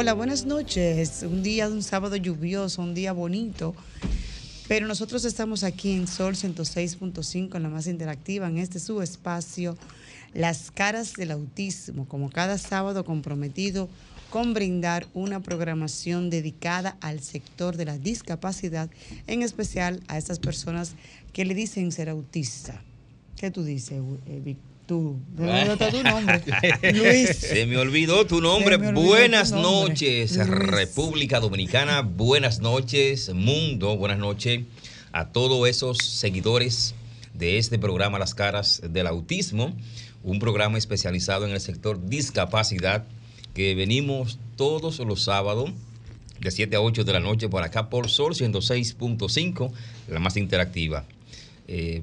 Hola, buenas noches. Un día de un sábado lluvioso, un día bonito. Pero nosotros estamos aquí en Sol 106.5, en la más interactiva, en este su espacio, Las caras del autismo, como cada sábado comprometido con brindar una programación dedicada al sector de la discapacidad, en especial a estas personas que le dicen ser autista. ¿Qué tú dices, eh, Víctor? Tú. ¿Dónde está tu nombre? Luis. Se me olvidó tu nombre. Olvidó buenas tu nombre. noches, Luis. República Dominicana. Buenas noches, mundo. Buenas noches a todos esos seguidores de este programa Las Caras del Autismo. Un programa especializado en el sector discapacidad que venimos todos los sábados de 7 a 8 de la noche por acá por Sol 106.5, la más interactiva. Eh,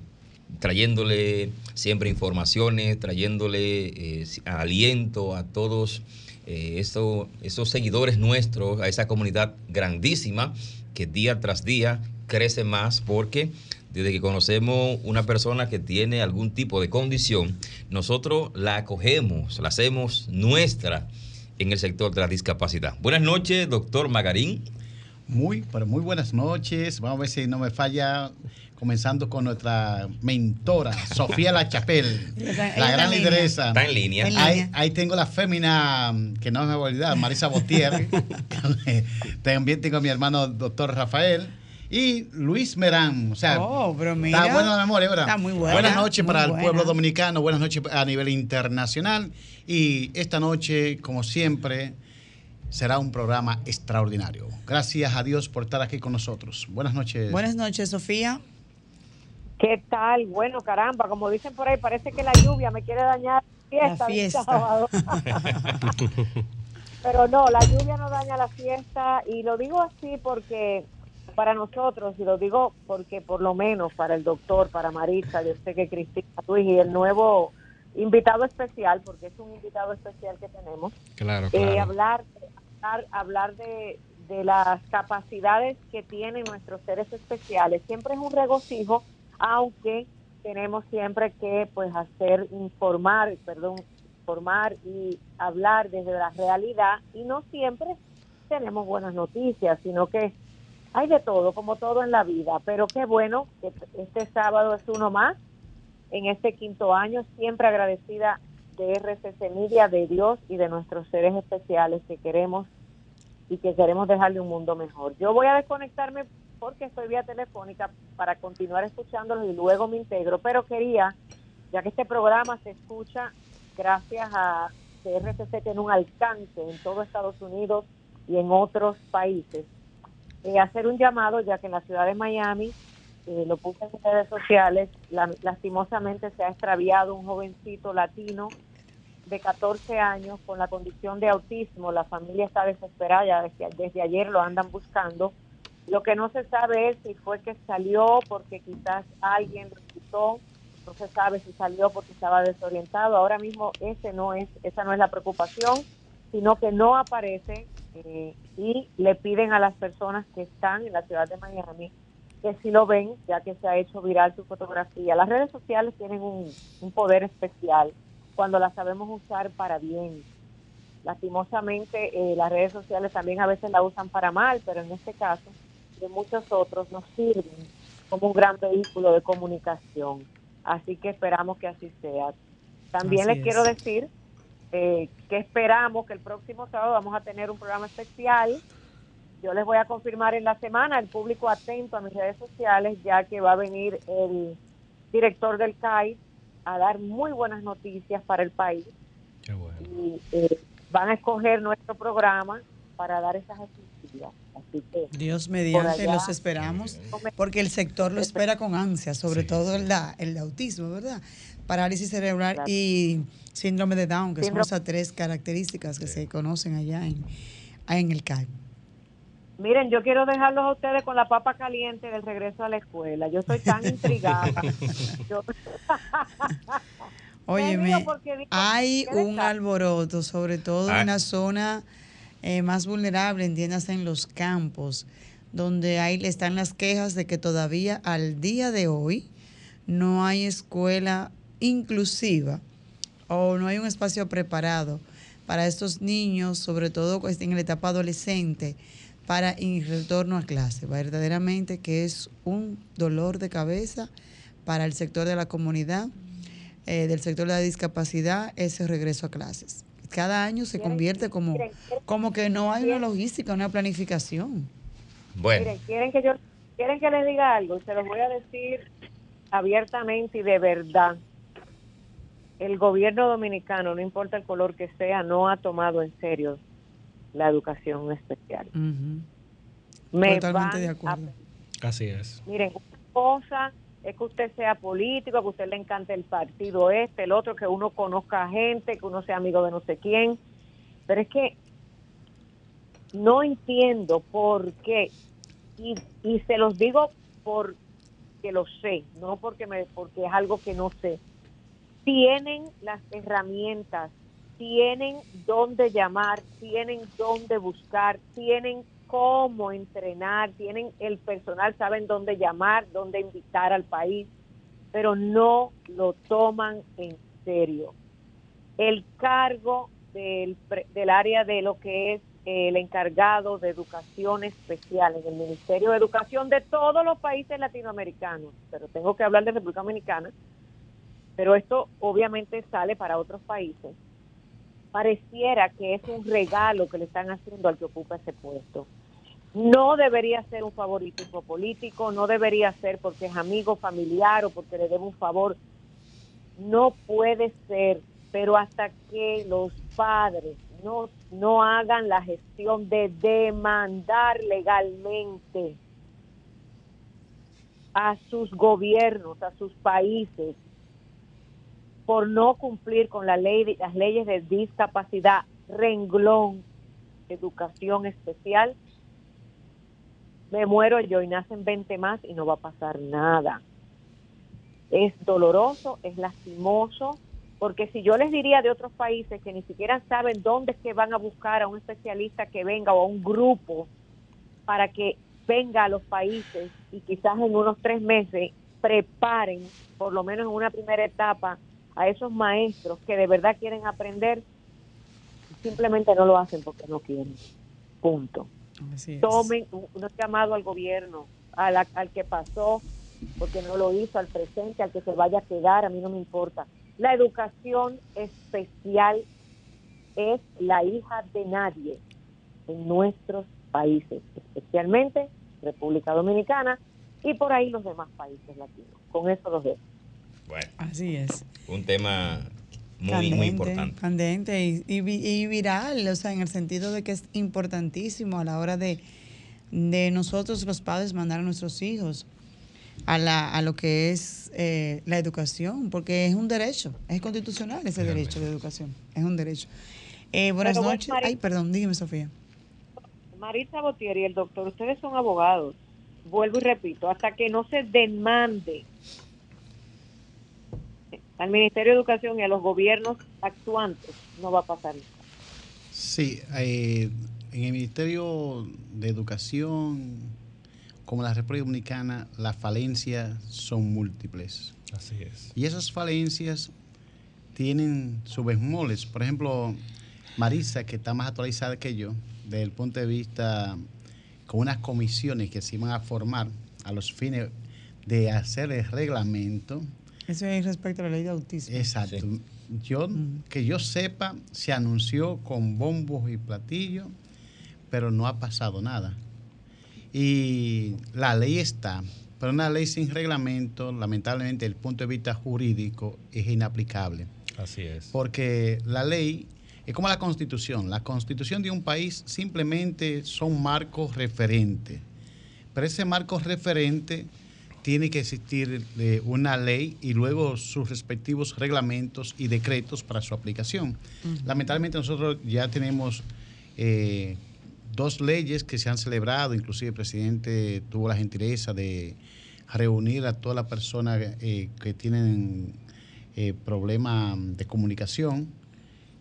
trayéndole siempre informaciones, trayéndole eh, aliento a todos eh, esos, esos seguidores nuestros, a esa comunidad grandísima que día tras día crece más porque desde que conocemos una persona que tiene algún tipo de condición, nosotros la acogemos, la hacemos nuestra en el sector de la discapacidad. Buenas noches, doctor Magarín. Muy, pero muy buenas noches. Vamos a ver si no me falla comenzando con nuestra mentora, Sofía La Chapelle, la gran lideresa. Está en línea. Ahí, ahí, tengo la fémina, que no me voy a olvidar, Marisa Botier. También tengo a mi hermano, doctor Rafael. Y Luis Merán, o sea, oh, pero mira, está buena la memoria, ¿verdad? Está muy buena. Buenas noches para buena. el pueblo dominicano, buenas noches a nivel internacional. Y esta noche, como siempre, será un programa extraordinario. Gracias a Dios por estar aquí con nosotros. Buenas noches. Buenas noches, Sofía. ¿Qué tal? Bueno, caramba, como dicen por ahí, parece que la lluvia me quiere dañar la fiesta. sábado. Pero no, la lluvia no daña la fiesta y lo digo así porque para nosotros, y lo digo porque por lo menos para el doctor, para Marisa, yo sé que Cristina Luis y el nuevo invitado especial, porque es un invitado especial que tenemos, claro, claro. Eh, hablar, hablar, hablar de, de las capacidades que tienen nuestros seres especiales, siempre es un regocijo aunque tenemos siempre que pues hacer informar, perdón, informar y hablar desde la realidad y no siempre tenemos buenas noticias, sino que hay de todo, como todo en la vida, pero qué bueno que este sábado es uno más en este quinto año, siempre agradecida de RCC Media, de Dios y de nuestros seres especiales que queremos y que queremos dejarle un mundo mejor. Yo voy a desconectarme porque estoy vía telefónica para continuar escuchándolos y luego me integro, pero quería, ya que este programa se escucha gracias a que RCC tiene un alcance en todo Estados Unidos y en otros países, eh, hacer un llamado, ya que en la ciudad de Miami, eh, lo puse en redes sociales, la, lastimosamente se ha extraviado un jovencito latino de 14 años con la condición de autismo, la familia está desesperada, desde, desde ayer lo andan buscando, lo que no se sabe es si fue que salió porque quizás alguien lo quitó, no se sabe si salió porque estaba desorientado. Ahora mismo ese no es, esa no es la preocupación, sino que no aparece eh, y le piden a las personas que están en la ciudad de Miami que si lo ven, ya que se ha hecho viral su fotografía. Las redes sociales tienen un, poder especial cuando las sabemos usar para bien. Lastimosamente, eh, las redes sociales también a veces la usan para mal, pero en este caso de muchos otros nos sirven como un gran vehículo de comunicación. Así que esperamos que así sea. También así les es. quiero decir eh, que esperamos que el próximo sábado vamos a tener un programa especial. Yo les voy a confirmar en la semana, el público atento a mis redes sociales, ya que va a venir el director del CAI a dar muy buenas noticias para el país. Qué bueno. Y eh, van a escoger nuestro programa para dar esas asistencias. Así que, Dios mediante, los esperamos, porque el sector lo espera con ansia, sobre todo el, el autismo, ¿verdad? Parálisis cerebral y síndrome de Down, que son esas tres características que se conocen allá en, en el CAI. Miren, yo quiero dejarlos a ustedes con la papa caliente del regreso a la escuela. Yo estoy tan intrigada. Óyeme, hay un alboroto, sobre todo en la zona eh, más vulnerable, entiéndase en los campos, donde ahí están las quejas de que todavía al día de hoy no hay escuela inclusiva o no hay un espacio preparado para estos niños, sobre todo en la etapa adolescente, para el retorno a clase. Verdaderamente que es un dolor de cabeza para el sector de la comunidad, eh, del sector de la discapacidad, ese regreso a clases. Cada año se convierte como, como que no hay una logística, una planificación. Bueno. Miren, quieren que yo quieren que les diga algo, se los voy a decir abiertamente y de verdad el gobierno dominicano, no importa el color que sea, no ha tomado en serio la educación especial. Totalmente de acuerdo. Así es. Miren, una cosa es que usted sea político, que usted le encante el partido este, el otro, que uno conozca gente, que uno sea amigo de no sé quién, pero es que no entiendo por qué, y, y se los digo porque lo sé, no porque, me, porque es algo que no sé. Tienen las herramientas, tienen dónde llamar, tienen dónde buscar, tienen cómo entrenar, tienen el personal, saben dónde llamar, dónde invitar al país, pero no lo toman en serio. El cargo del, del área de lo que es el encargado de educación especial en el Ministerio de Educación de todos los países latinoamericanos, pero tengo que hablar de República Dominicana, pero esto obviamente sale para otros países, pareciera que es un regalo que le están haciendo al que ocupa ese puesto. No debería ser un favoritismo político, no debería ser porque es amigo familiar o porque le debe un favor. No puede ser, pero hasta que los padres no, no hagan la gestión de demandar legalmente a sus gobiernos, a sus países, por no cumplir con la ley, las leyes de discapacidad, renglón, educación especial, me muero yo y nacen 20 más y no va a pasar nada. Es doloroso, es lastimoso, porque si yo les diría de otros países que ni siquiera saben dónde es que van a buscar a un especialista que venga o a un grupo para que venga a los países y quizás en unos tres meses preparen, por lo menos en una primera etapa, a esos maestros que de verdad quieren aprender, simplemente no lo hacen porque no quieren. Punto. Tomen un, llamado al gobierno, al, al que pasó, porque no lo hizo, al presente, al que se vaya a quedar, a mí no me importa. La educación especial es la hija de nadie en nuestros países, especialmente República Dominicana y por ahí los demás países latinos. Con eso los dejo. Bueno. Así es. Un tema muy, muy importante. Candente y, y, viral, o sea, en el sentido de que es importantísimo a la hora de, de nosotros los padres mandar a nuestros hijos a, la, a lo que es eh, la educación, porque es un derecho, es constitucional ese derecho de educación, es un derecho. Eh, buenas noches. Ay, perdón, dígame, Sofía. Marisa Botier y el doctor, ustedes son abogados. Vuelvo y repito, hasta que no se demande al Ministerio de Educación y a los gobiernos actuantes no va a pasar nada. Sí, eh, en el Ministerio de Educación, como la República Dominicana, las falencias son múltiples. Así es. Y esas falencias tienen sus besmoles. Por ejemplo, Marisa, que está más actualizada que yo, desde el punto de vista con unas comisiones que se iban a formar a los fines de hacer el reglamento eso es respecto a la ley de autismo. Exacto. Yo, que yo sepa, se anunció con bombos y platillos, pero no ha pasado nada. Y la ley está, pero una ley sin reglamento, lamentablemente, desde el punto de vista jurídico, es inaplicable. Así es. Porque la ley Es como la constitución. La constitución de un país simplemente son marcos referentes. Pero ese marco referente tiene que existir eh, una ley y luego sus respectivos reglamentos y decretos para su aplicación. Lamentablemente nosotros ya tenemos eh, dos leyes que se han celebrado, inclusive el presidente tuvo la gentileza de reunir a todas las personas eh, que tienen problemas de comunicación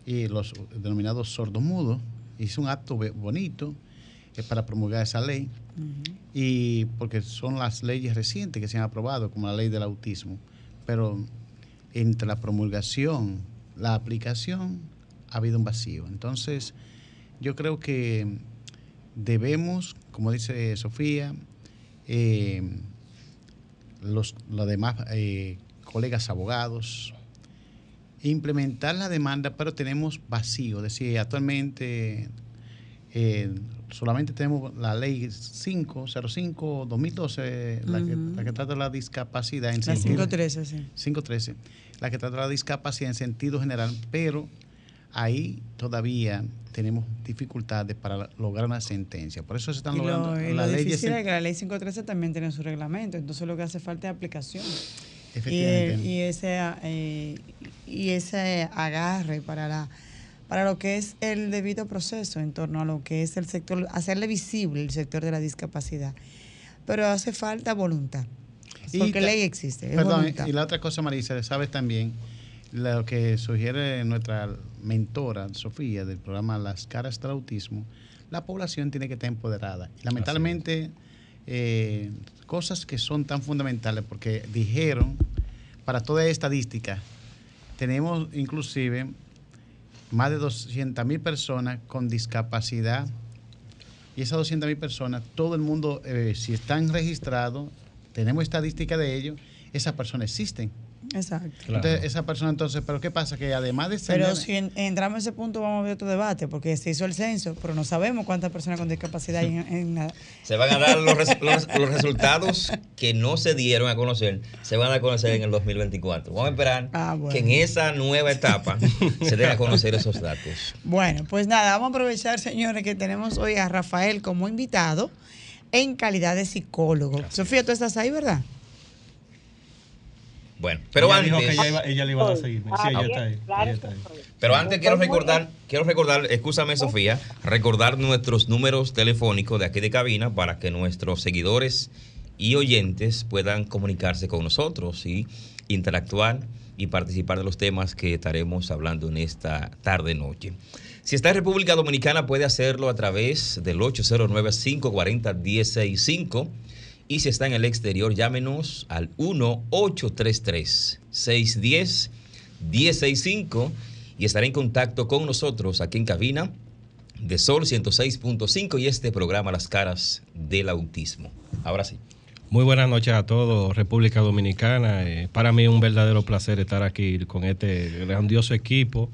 y los denominados sordomudos. Hizo un acto bonito para promulgar esa ley y porque son las leyes recientes que se han aprobado, como la ley del autismo, pero entre la promulgación, la aplicación, ha habido un vacío. Entonces, yo creo que debemos, como dice Sofía, eh, los, demás eh, colegas abogados, implementar la demanda, pero tenemos vacío. Es decir, actualmente eh, solamente tenemos la ley 505-2012, la, que, la que trata la discapacidad en la 513, sí. 513, la que trata la discapacidad en sentido general, pero ahí todavía tenemos dificultades para lograr una sentencia. Por eso se están logrando lo, la ley. Difícil es que la ley 513 también tiene su reglamento, entonces lo que hace falta es aplicación. Efectivamente. Y, y ese, eh, y ese agarre para la para lo que es el debido proceso en torno a lo que es el sector, hacerle visible el sector de la discapacidad. Pero hace falta voluntad. Porque ley existe. Perdón, y la otra cosa, Marisa, sabes también lo que sugiere nuestra mentora, Sofía, del programa Las Caras del Autismo, la población tiene que estar empoderada. Y lamentablemente, eh, cosas que son tan fundamentales, porque dijeron, para toda estadística, tenemos inclusive más de 200 mil personas con discapacidad. Y esas 200 mil personas, todo el mundo, eh, si están registrados, tenemos estadística de ellos, esas personas existen. Exacto. Entonces, esa persona, entonces, pero ¿qué pasa? Que además de ser. Pero si entramos a ese punto, vamos a ver otro debate, porque se hizo el censo, pero no sabemos cuántas personas con discapacidad hay en, la... Se van a dar los, los, resultados que no se dieron a conocer, se van a conocer en el 2024. Vamos a esperar ah, que en esa nueva etapa se den a conocer esos datos. Bueno, pues nada, vamos a aprovechar, señores, que tenemos hoy a Rafael como invitado en calidad de psicólogo. Sofía, tú estás ahí, ¿verdad? Bueno, pero antes. ella, le iba a seguir. Sí, ella está ahí. Pero antes quiero recordar, quiero recordar, escúchame Sofía, recordar nuestros números telefónicos de aquí de cabina para que nuestros seguidores y oyentes puedan comunicarse con nosotros y interactuar y participar de los temas que estaremos hablando en esta tarde noche. Si está en República Dominicana puede hacerlo a través del 809 540 165 y si está en el exterior, llámenos al 1-833-610-1065 y estaré en contacto con nosotros aquí en cabina de Sol 106.5 y este programa Las Caras del Autismo. Ahora sí. Muy buenas noches a todos, República Dominicana. Eh, para mí es un verdadero placer estar aquí con este grandioso equipo.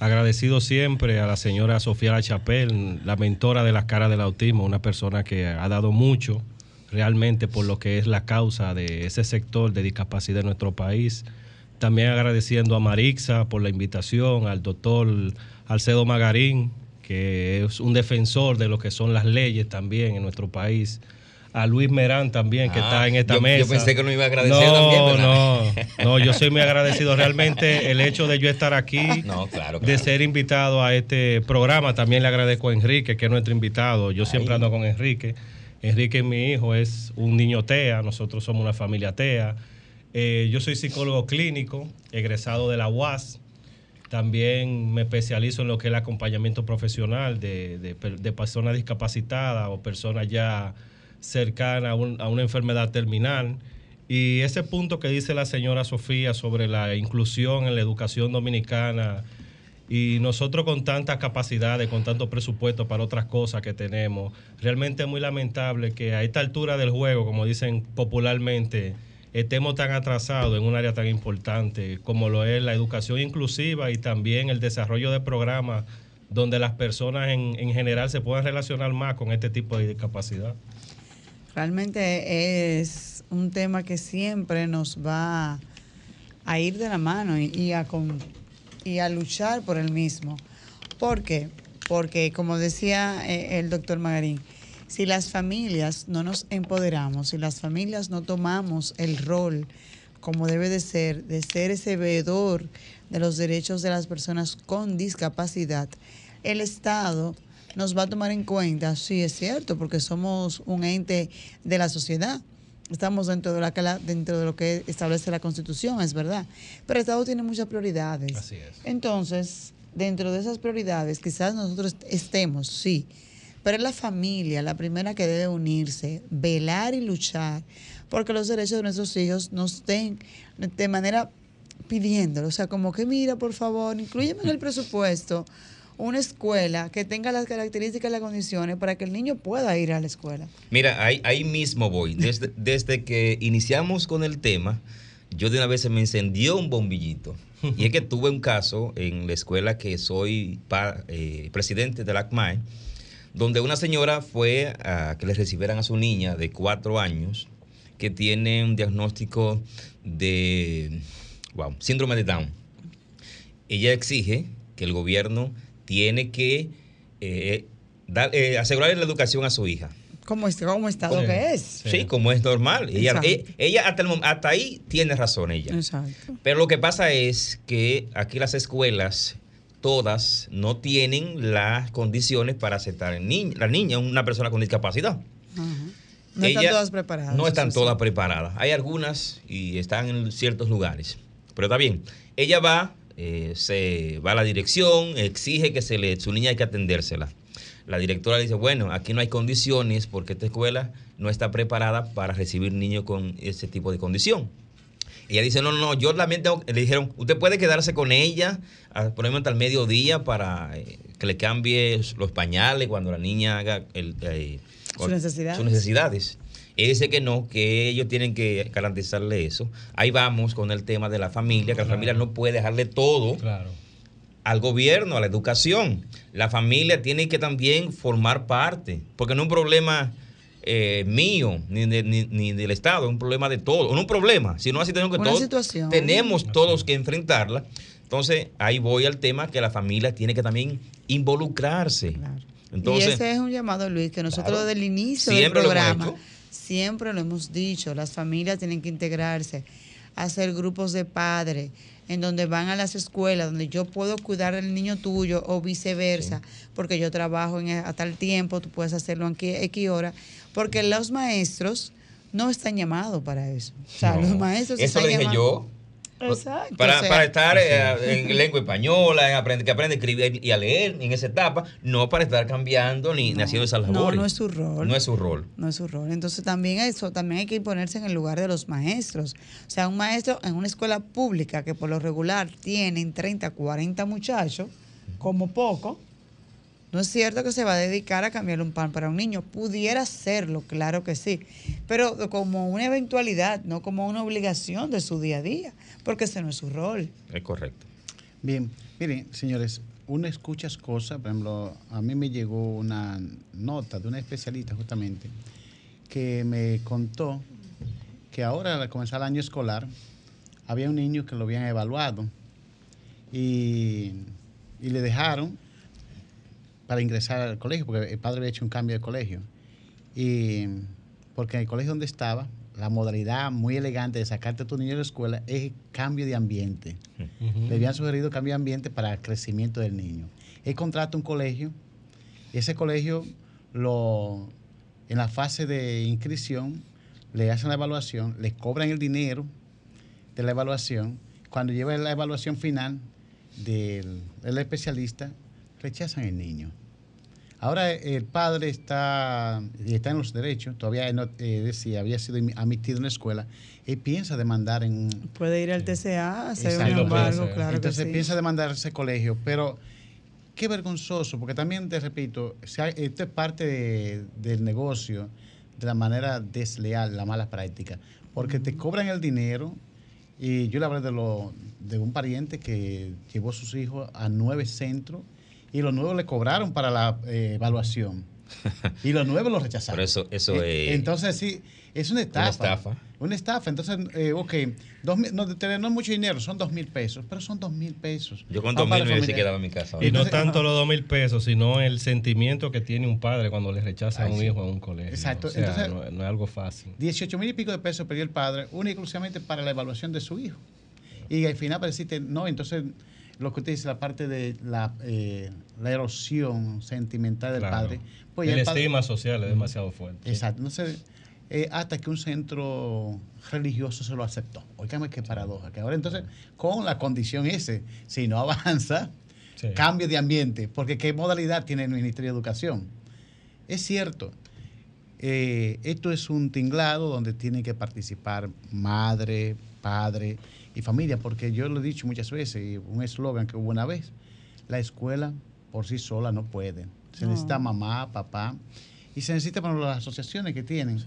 Agradecido siempre a la señora Sofía Chapel, la mentora de las caras del autismo, una persona que ha dado mucho realmente por lo que es la causa de ese sector de discapacidad en nuestro país. También agradeciendo a Marixa por la invitación, al doctor Alcedo Magarín, que es un defensor de lo que son las leyes también en nuestro país. A Luis Merán también, que está ah, en esta mesa. Yo pensé que no iba a agradecer no, también. No, no, yo soy muy agradecido. Realmente el hecho de yo estar aquí, de ser invitado a este programa, también le agradezco a Enrique, que es nuestro invitado. Yo siempre ando con Enrique. Enrique, mi hijo, es un niño TEA, nosotros somos una familia TEA. Eh, yo soy psicólogo clínico, egresado de la UAS. También me especializo en lo que es el acompañamiento profesional de, personas discapacitadas o personas ya cercanas a una enfermedad terminal. Y ese punto que dice la señora Sofía sobre la inclusión en la educación dominicana, y nosotros con tantas capacidades, con tanto presupuesto para otras cosas que tenemos, realmente es muy lamentable que a esta altura del juego, como dicen popularmente, estemos tan atrasados en un área tan importante como lo es la educación inclusiva y también el desarrollo de programas donde las personas en, en general se puedan relacionar más con este tipo de discapacidad. Realmente es un tema que siempre nos va a ir de la mano y, a, y a luchar por el mismo. ¿Por qué? Porque, como decía eh, el doctor Magarín, si las familias no nos empoderamos, si las familias no tomamos el rol como debe de ser, de ser ese veedor de los derechos de las personas con discapacidad, el Estado nos va a tomar en cuenta, sí es cierto, porque somos un ente de la sociedad. Estamos dentro de, la, dentro de lo que establece la Constitución, es verdad. Pero el Estado tiene muchas prioridades. Así es. Entonces, dentro de esas prioridades, quizás nosotros estemos, sí, pero es la familia la primera que debe unirse, velar y luchar porque los derechos de nuestros hijos nos estén de manera pidiéndolo. O sea, como que mira, por favor, incluyeme en el presupuesto una escuela que tenga las características y las condiciones para que el niño pueda ir a la escuela. Mira, ahí, ahí mismo voy. Desde, desde que iniciamos con el tema, yo de una vez se me encendió un bombillito. Y es que tuve un caso en la escuela que soy eh, presidente de la ACMAE, donde una señora fue a que le recibieran a su niña de cuatro años que tiene un diagnóstico de wow, síndrome de Down. Ella exige que el gobierno tiene que eh, eh, asegurarle la educación a su hija. ¿Cómo, está, cómo está lo que es? Sí, como es normal. Ella, eh, ella, hasta, hasta, ahí tiene razón ella. Exacto. Pero lo que pasa es que aquí las escuelas, todas, no tienen las condiciones para aceptar niño, la niña, una persona con discapacidad. No están todas preparadas. No están todas preparadas. Hay algunas y están en ciertos lugares. Pero está bien. Ella va, eh, se va a la dirección, exige que se le, su niña hay que atendérsela. La directora dice, bueno, aquí no hay condiciones porque esta escuela no está preparada para recibir niños con ese tipo de condición. Ella dice, no, no, yo también tengo, le dijeron, usted puede quedarse con ella, por ejemplo, hasta el mediodía para eh, que le cambie los pañales cuando la niña haga el, eh, sus necesidades. Sus necesidades. Él dice que no, que ellos tienen que garantizarle eso. Ahí vamos con el tema de la familia, que la familia no puede dejarle todo al gobierno, a la educación. La familia tiene que también formar parte, porque no es un problema eh, mío ni, ni, del Estado, es un problema de todos. No un problema, sino así tenemos que todos tenemos todos que enfrentarla. Entonces, ahí voy al tema que la familia tiene que también involucrarse. y ese es un llamado, Luis, que nosotros desde el inicio del programa siempre lo hemos dicho, las familias tienen que integrarse, hacer grupos de padres en donde van a las escuelas, donde yo puedo cuidar del niño tuyo o viceversa, porque yo trabajo en, a tal tiempo, tú puedes hacerlo en X hora, porque los maestros no están llamados para eso. O sea, los maestros eso lo dije yo para, estar eh, en lengua española, en aprender, que aprende a escribir y a leer en esa etapa, no para estar cambiando ni, haciendo esas labores. No, no es su rol. No es su rol. No es su rol. Entonces también eso, también hay que ponerse en el lugar de los maestros. O sea, un maestro en una escuela pública que por lo regular tienen 30, 40 muchachos, como poco, no es cierto que se va a dedicar a cambiar un pan para un niño. Pudiera serlo, claro que sí, pero como una eventualidad, no como una obligación de su día a día, porque ese no es su rol. Es correcto. Bien, miren, señores, uno escucha cosas, por ejemplo, a mí me llegó una nota de una especialista justamente que me contó que ahora al comenzar el año escolar había un niño que lo habían evaluado y, y le dejaron para ingresar al colegio, porque el padre había hecho un cambio de colegio. Y porque en el colegio donde estaba, la modalidad muy elegante de sacarte a tu niño de la escuela es cambio de ambiente. Le habían sugerido cambio de ambiente para el crecimiento del niño. Él contrata un colegio, y ese colegio lo, en la fase de inscripción le hacen la evaluación, le cobran el dinero de la evaluación. Cuando lleva la evaluación final del, del especialista, rechazan el niño. Ahora el padre está, está en los derechos, todavía no, eh, decía, había sido admitido en la escuela, y piensa demandar en... Puede ir al TCA, hacer un embargo, claro Entonces piensa demandar ese colegio, pero qué vergonzoso, porque también te repito, esto es parte del negocio de la manera desleal, la mala práctica, porque te cobran el dinero, y yo le hablé de, lo, de un pariente que llevó a sus hijos a nueve centros, y los nuevos le cobraron para la eh, evaluación. y los nuevos los rechazaron. Pero eso, eso eh, es. Entonces, sí, es una estafa. Una estafa. Una estafa. Entonces, eh, ok, dos no, no es mucho dinero, son dos mil pesos, pero son dos mil pesos. Yo con dos mil me se quedaba en mi casa. Y no tanto los dos mil pesos, sino el sentimiento que tiene un padre cuando le rechaza a un hijo en un colegio. Exacto. Entonces, no, es algo fácil. 18 mil y pico de pesos perdió el padre, únicamente para la evaluación de su hijo. Y al final decirte, no, entonces lo que usted dice, la parte de la, eh, la erosión sentimental del padre. Pues el, estigma social es demasiado fuerte. Exacto. Entonces, eh, hasta que un centro religioso se lo aceptó. Oígame qué paradoja. Que ahora entonces, con la condición ese, si no avanza, cambio de ambiente. Porque ¿qué modalidad tiene el Ministerio de Educación? Es cierto, eh, esto es un tinglado donde tiene que participar madre, padre, y familia, porque yo lo he dicho muchas veces, y un eslogan que hubo una vez, la escuela por sí sola no puede. Se necesita mamá, papá, y se necesita para las asociaciones que tienen,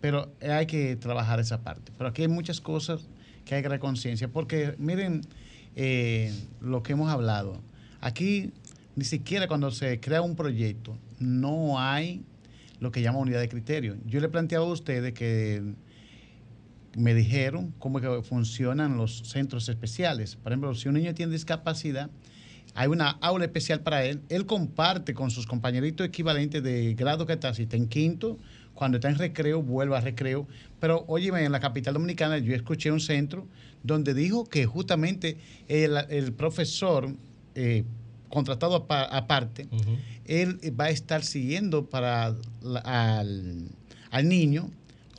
pero hay que trabajar esa parte. Pero aquí hay muchas cosas que hay que dar conciencia, porque miren eh, lo que hemos hablado. Aquí ni siquiera cuando se crea un proyecto no hay lo que llama unidad de criterio. Yo le he planteado a ustedes que me dijeron cómo que funcionan los centros especiales. Por ejemplo, si un niño tiene discapacidad, hay una aula especial para él. Él comparte con sus compañeritos equivalentes de grado que está, si está en quinto, cuando está en recreo, vuelve a recreo. Pero, óyeme, en la capital dominicana yo escuché un centro donde dijo que justamente el, profesor eh, contratado aparte, él va a estar siguiendo para al, al niño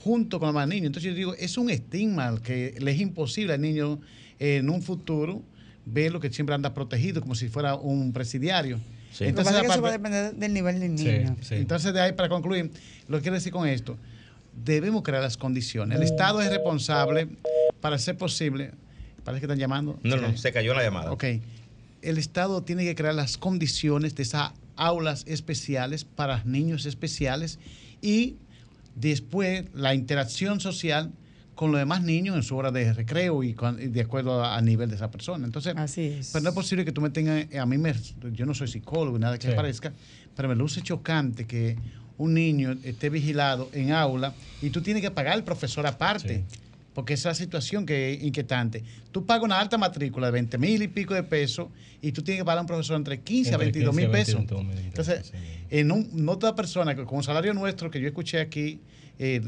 junto con los más niños. Entonces yo digo, es un estigma que le es imposible al niño en un futuro ver lo que siempre anda protegido, como si fuera un presidiario. Entonces, eso va a depender del nivel del niño. Entonces, de ahí para concluir, lo que quiero decir con esto, debemos crear las condiciones. El Estado es responsable para hacer posible. Parece que están llamando. No, no, se cayó la llamada. Ok. El Estado tiene que crear las condiciones de esas aulas especiales para niños especiales y después la interacción social con los demás niños en su hora de recreo y, de acuerdo al nivel de esa persona. Entonces, Así pero no es posible que tú me tengas, a mí me, yo no soy psicólogo, nada que parezca, pero me luce chocante que un niño esté vigilado en aula y tú tienes que pagar al profesor aparte. Porque esa situación que es inquietante. Tú pagas una alta matrícula de 20 mil y pico de pesos y tú tienes que pagar a un profesor entre 15 a 22 mil pesos. Entonces, en un, no toda persona, con un salario nuestro que yo escuché aquí, es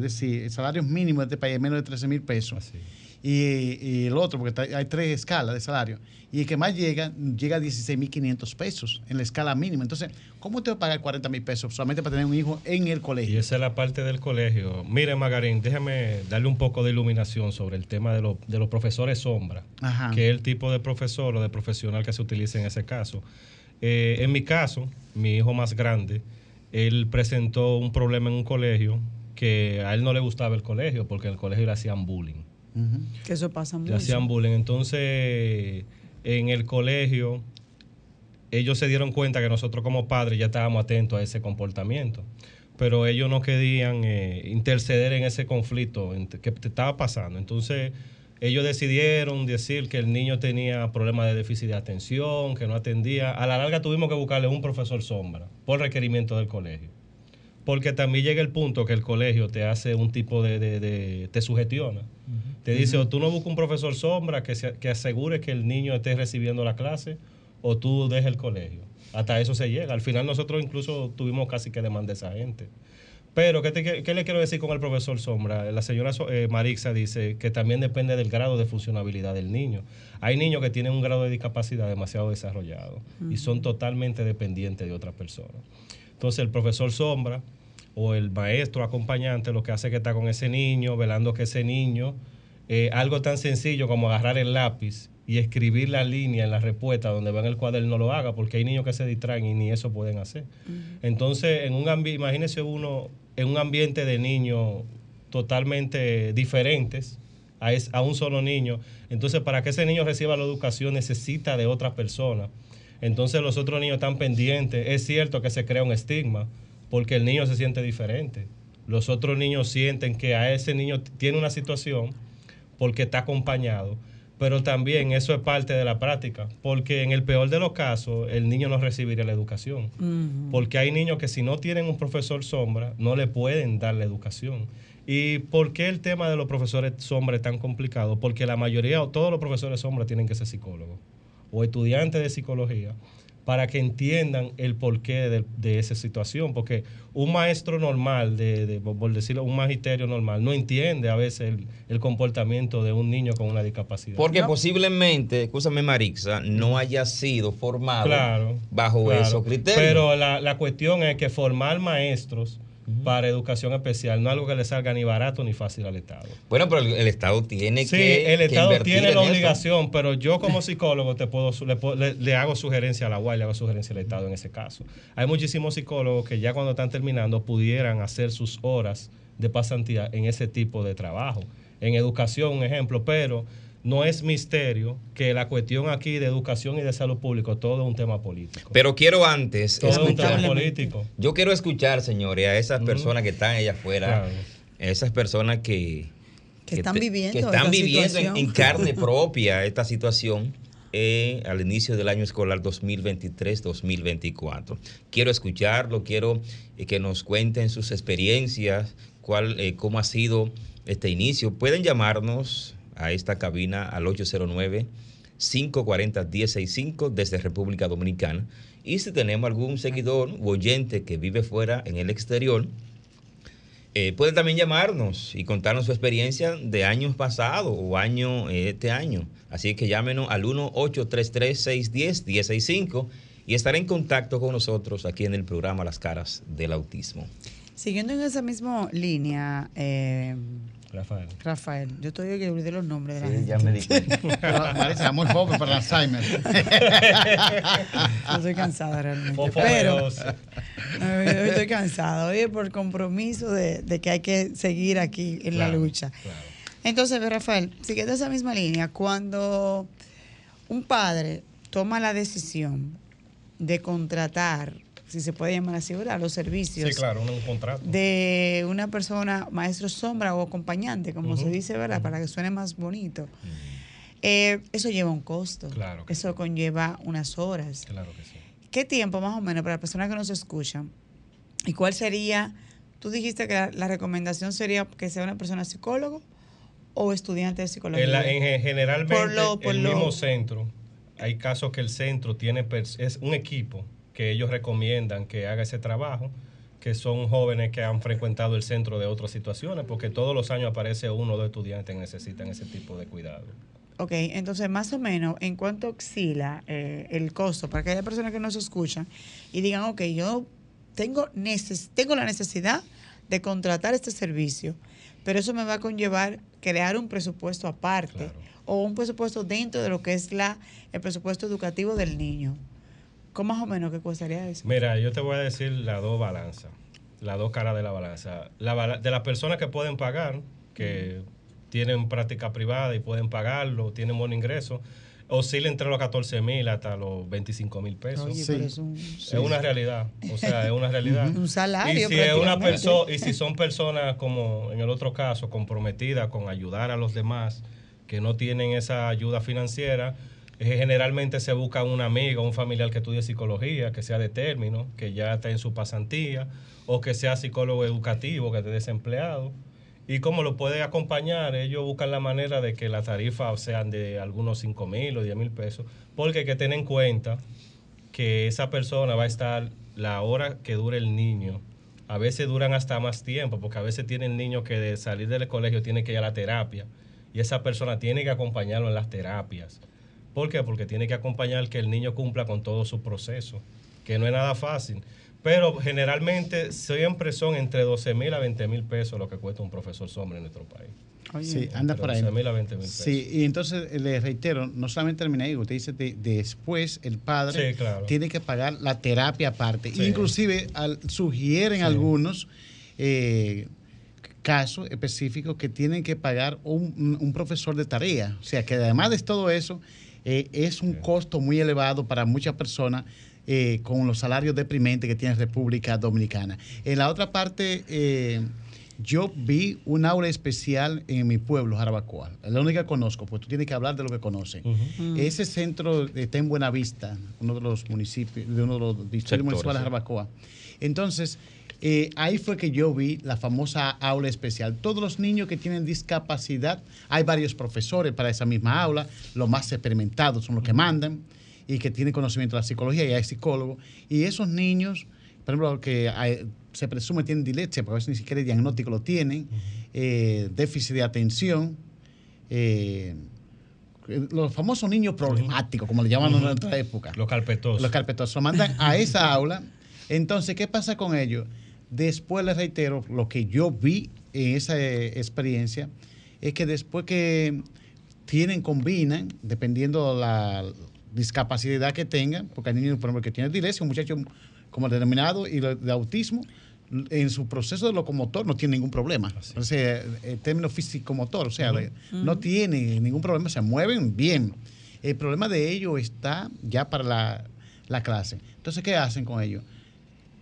decir, el salario mínimo de este país es menos de 13 mil pesos. Y, el otro, porque hay tres escalas de salario, y el que más llega, llega a 16.500 pesos en la escala mínima. Entonces, ¿cómo te va a pagar 40 mil pesos solamente para tener un hijo en el colegio? Y esa es la parte del colegio. Mire, Magarín, déjame darle un poco de iluminación sobre el tema de, de los profesores sombra, que es el tipo de profesor o de profesional que se utiliza en ese caso. Eh, en mi caso, mi hijo más grande, él presentó un problema en un colegio que a él no le gustaba el colegio porque en el colegio le hacían bullying. Que eso pasa mucho. Le hacían bullying. Entonces, en el colegio, ellos se dieron cuenta que nosotros como padres ya estábamos atentos a ese comportamiento. Pero ellos no querían eh, interceder en ese conflicto que estaba pasando. Entonces, ellos decidieron decir que el niño tenía problemas de déficit de atención, que no atendía. A la larga tuvimos que buscarle un profesor sombra por requerimiento del colegio. Porque también llega el punto que el colegio te hace un tipo de... te sugestiona. Te dice, o tú no buscas un profesor sombra que, que asegure que el niño esté recibiendo la clase, o tú dejes el colegio. Hasta eso se llega. Al final nosotros incluso tuvimos casi que demandar a esa gente. Pero, ¿qué, le quiero decir con el profesor Sombra? La señora eh, Marixa dice que también depende del grado de funcionabilidad del niño. Hay niños que tienen un grado de discapacidad demasiado desarrollado y son totalmente dependientes de otras personas. Entonces, el profesor Sombra o el maestro acompañante lo que hace es que está con ese niño, velando que ese niño, eh, algo tan sencillo como agarrar el lápiz y escribir la línea en la respuesta donde va en el cuaderno lo haga, porque hay niños que se distraen y ni eso pueden hacer. Entonces, en un ambiente, imagínese uno en un ambiente de niños totalmente diferentes a, a un solo niño. Entonces, para que ese niño reciba la educación necesita de otra persona. Entonces, los otros niños están pendientes. Es cierto que se crea un estigma porque el niño se siente diferente. Los otros niños sienten que a ese niño tiene una situación porque está acompañado, pero también eso es parte de la práctica, porque en el peor de los casos el niño no recibiría la educación, porque hay niños que si no tienen un profesor sombra no le pueden dar la educación. ¿Y por qué el tema de los profesores sombra es tan complicado? Porque la mayoría o todos los profesores sombra tienen que ser psicólogos o estudiantes de psicología para que entiendan el porqué de, esa situación, porque un maestro normal, de, por decirlo, un magisterio normal, no entiende a veces el, comportamiento de un niño con una discapacidad. Porque posiblemente, escúchame Marixa, no haya sido formado bajo esos criterios. Pero la, la cuestión es que formar maestros para educación especial, no algo que le salga ni barato ni fácil al Estado. Bueno, pero el, Estado tiene sí, que. el Estado tiene la obligación, pero yo como psicólogo te puedo, le, hago sugerencia a la UAI, le hago sugerencia al Estado en ese caso. Hay muchísimos psicólogos que ya cuando están terminando pudieran hacer sus horas de pasantía en ese tipo de trabajo. En educación, un ejemplo, pero no es misterio que la cuestión aquí de educación y de salud pública todo es un tema político. Pero quiero antes todo escuchar. Un tema político. Yo quiero escuchar, señores, a esas personas que están allá afuera, esas personas que, que, están viviendo, que están viviendo en, carne propia esta situación. Eh, al inicio del año escolar 2023-2024. Quiero escucharlo, quiero eh, que nos cuenten sus experiencias, cuál, eh, cómo ha sido este inicio. Pueden llamarnos a esta cabina al 809 540 1065 desde República Dominicana. Y si tenemos algún seguidor u oyente que vive fuera en el exterior, eh, puede también llamarnos y contarnos su experiencia de años pasados o año eh, este año. Así que llámenos al 1-833-610-1065 y estaré en contacto con nosotros aquí en el programa Las Caras del Autismo. Siguiendo en esa misma línea, eh, Rafael. Rafael. Yo todavía que olvidé los nombres de la sí, ya me di cuenta. muy poco para el Alzheimer. Yo estoy cansada realmente. pero estoy cansada. Oye, por compromiso de, que hay que seguir aquí en la lucha. Entonces, Rafael, siguiendo esa misma línea, cuando un padre toma la decisión de contratar si se puede llamar así, ¿verdad? Los servicios. Sí, claro, un, contrato. De una persona, maestro sombra o acompañante, como se dice, ¿verdad? Para que suene más bonito. Eh, eso lleva un costo. Claro. eso conlleva unas horas. Claro que sí. ¿Qué tiempo más o menos para las personas que nos escuchan? ¿Y cuál sería? Tú dijiste que la, recomendación sería que sea una persona psicólogo o estudiante de psicología. En, generalmente, por el mismo centro. Hay casos que el centro tiene es un equipo que ellos recomiendan que haga ese trabajo, que son jóvenes que han frecuentado el centro de otras situaciones, porque todos los años aparece uno o dos estudiantes que necesitan ese tipo de cuidado. Ok, entonces más o menos, ¿en cuánto oscila eh, el costo para que haya personas que nos escuchan y digan, ok, yo tengo, tengo la necesidad de contratar este servicio, pero eso me va a conllevar crear un presupuesto aparte o un presupuesto dentro de lo que es la, el presupuesto educativo del niño? ¿Cómo más o menos qué costaría eso? Mira, yo te voy a decir las dos balanzas, las dos caras de la balanza. La, de las personas que pueden pagar, que tienen práctica privada y pueden pagarlo, tienen buen ingreso, oscila entre los 14 mil hasta los 25 mil pesos. sí. es, una realidad, o sea, es una realidad. un salario. Y si, es una persona y si son personas como en el otro caso, comprometidas con ayudar a los demás, que no tienen esa ayuda financiera, generalmente se busca un amigo, un familiar que estudie psicología, que sea de término, que ya está en su pasantía, o que sea psicólogo educativo, que esté desempleado. ¿Y cómo lo puede acompañar? Ellos buscan la manera de que las tarifas sean de algunos 5 mil o 10 mil pesos, porque hay que tener en cuenta que esa persona va a estar la hora que dure el niño. A veces duran hasta más tiempo, porque a veces tienen niños que de salir del colegio tienen que ir a la terapia, y esa persona tiene que acompañarlo en las terapias ¿Por qué? Porque tiene que acompañar que el niño cumpla con todo su proceso, que no es nada fácil. Pero generalmente siempre son entre 12 mil a 20 mil pesos lo que cuesta un profesor sombra en nuestro país. sí, anda por ahí. 12 mil a 20 mil pesos. Sí, y entonces eh, le reitero, no solamente termina ahí, usted dice después el padre tiene que pagar la terapia aparte. Inclusive al, sugieren algunos eh, casos específicos que tienen que pagar un, un profesor de tarea. O sea que además de todo eso, eh, es un costo muy elevado para muchas personas eh, con los salarios deprimentes que tiene República Dominicana. En la otra parte, eh, Yo vi un aula especial en mi pueblo, Jarabacoa. Es la única que conozco, pues tú tienes que hablar de lo que conoces. Ese centro está en Buenavista, uno de los municipios, de uno de los distritos municipales de Jarabacoa. Entonces, eh, ahí fue que yo vi la famosa aula especial. Todos los niños que tienen discapacidad, hay varios profesores para esa misma aula, los más experimentados son los que mandan y que tienen conocimiento de la psicología y hay psicólogos. Y esos niños, por ejemplo, que se presume tienen dislexia, porque a veces ni siquiera el diagnóstico lo tienen, eh, déficit de atención, eh, los famosos niños problemáticos, como le llaman en nuestra época. Los carpetosos. Los carpetosos. Lo mandan a esa aula. Entonces, ¿qué pasa con ellos? Después les reitero, lo que yo vi en esa eh, experiencia es que después que tienen, combinan, dependiendo de la discapacidad que tengan, porque hay niños, por ejemplo, que tienen dislexia, un muchacho como denominado y de autismo, en su proceso de locomotor no tiene ningún problema. O sea, el término físico-motor, o sea, no tiene ningún problema, se mueven bien. El problema de ellos está ya para la, la clase. Entonces, ¿qué hacen con ellos?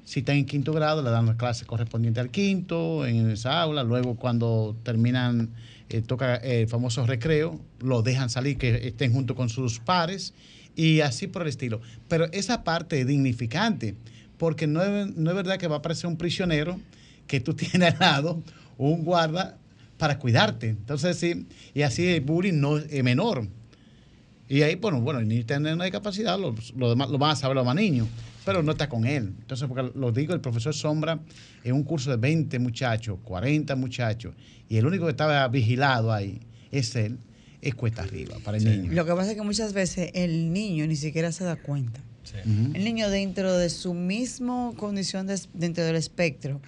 Si están en quinto grado, le dan la clase correspondiente al quinto, en esa aula. Luego, cuando terminan, eh, toca el famoso recreo, lo dejan salir, que estén junto con sus pares y así por el estilo. Pero esa parte es dignificante, porque no es, no es verdad que va a aparecer un prisionero que tú tienes al lado, un guarda para cuidarte. Entonces, sí, y así el bullying no es menor. Y ahí, bueno, bueno, ni tener una discapacidad, lo, lo, demás, lo van a saber los más niños pero no está con él. Entonces, porque lo digo, el profesor Sombra en un curso de 20 muchachos, 40 muchachos, y el único que estaba vigilado ahí es él, es cuesta arriba para el niño. Lo que pasa es que muchas veces el niño ni siquiera se da cuenta. El niño dentro de su misma condición dentro del espectro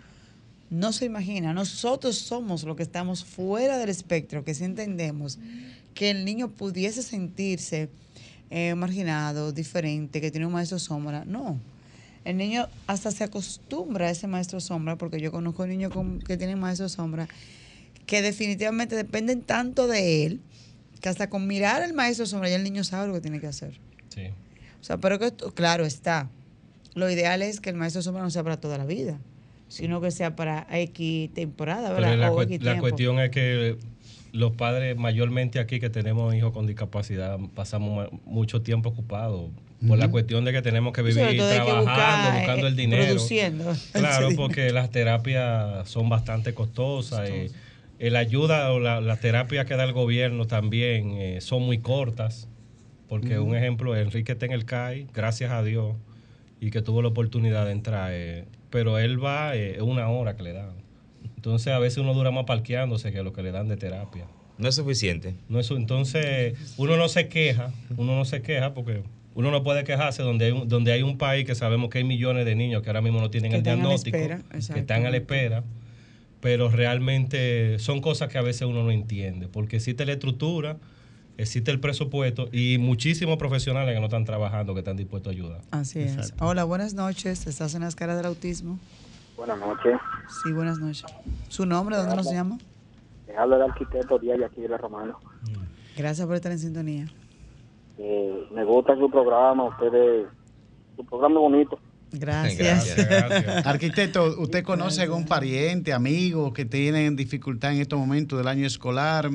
no se imagina. Nosotros somos los que estamos fuera del espectro, que si entendemos que el niño pudiese sentirse eh, marginado, diferente, que tiene un maestro sombra. No. El niño hasta se acostumbra a ese maestro sombra, porque yo conozco niños que tienen maestro sombra, que definitivamente dependen tanto de él, que hasta con mirar al maestro sombra ya el niño sabe lo que tiene que hacer. Sí. O sea, pero que, claro, está. Lo ideal es que el maestro sombra no sea para toda la vida, sino que sea para X temporada, ¿verdad? la cuestión es que los padres mayormente aquí que tenemos hijos con discapacidad pasamos mucho tiempo ocupados por la cuestión de que tenemos que vivir trabajando, buscando el eh, dinero. Produciendo. Claro, porque las terapias son bastante costosas. Eh, la ayuda o la, las terapias que da el gobierno también eh, son muy cortas. Porque un ejemplo, Enrique está en el CAI, gracias a Dios, y que tuvo la oportunidad de entrar. pero él va, es una hora que le dan. Entonces a veces uno dura más parqueándose que lo que le dan de terapia. No es suficiente. No es, entonces uno no se queja, uno no se queja porque uno no puede quejarse donde hay un, donde hay un país que sabemos que hay millones de niños que ahora mismo no tienen el diagnóstico, que están a la espera, pero realmente son cosas que a veces uno no entiende, porque existe la estructura, existe el presupuesto y muchísimos profesionales que no están trabajando que están dispuestos a ayudar. Así es. Hola, buenas noches. ¿Estás en las caras del autismo? Buenas noches. Sí, buenas noches. ¿Su nombre? ¿Dónde nos llama? Habla el arquitecto Díaz aquí de la Romana. Gracias por estar en sintonía. Eh, me gusta su programa, ustedes, su programa es bonito. Gracias. Arquitecto, ¿usted conoce algún pariente, amigo que tienen dificultad en estos momentos del año escolar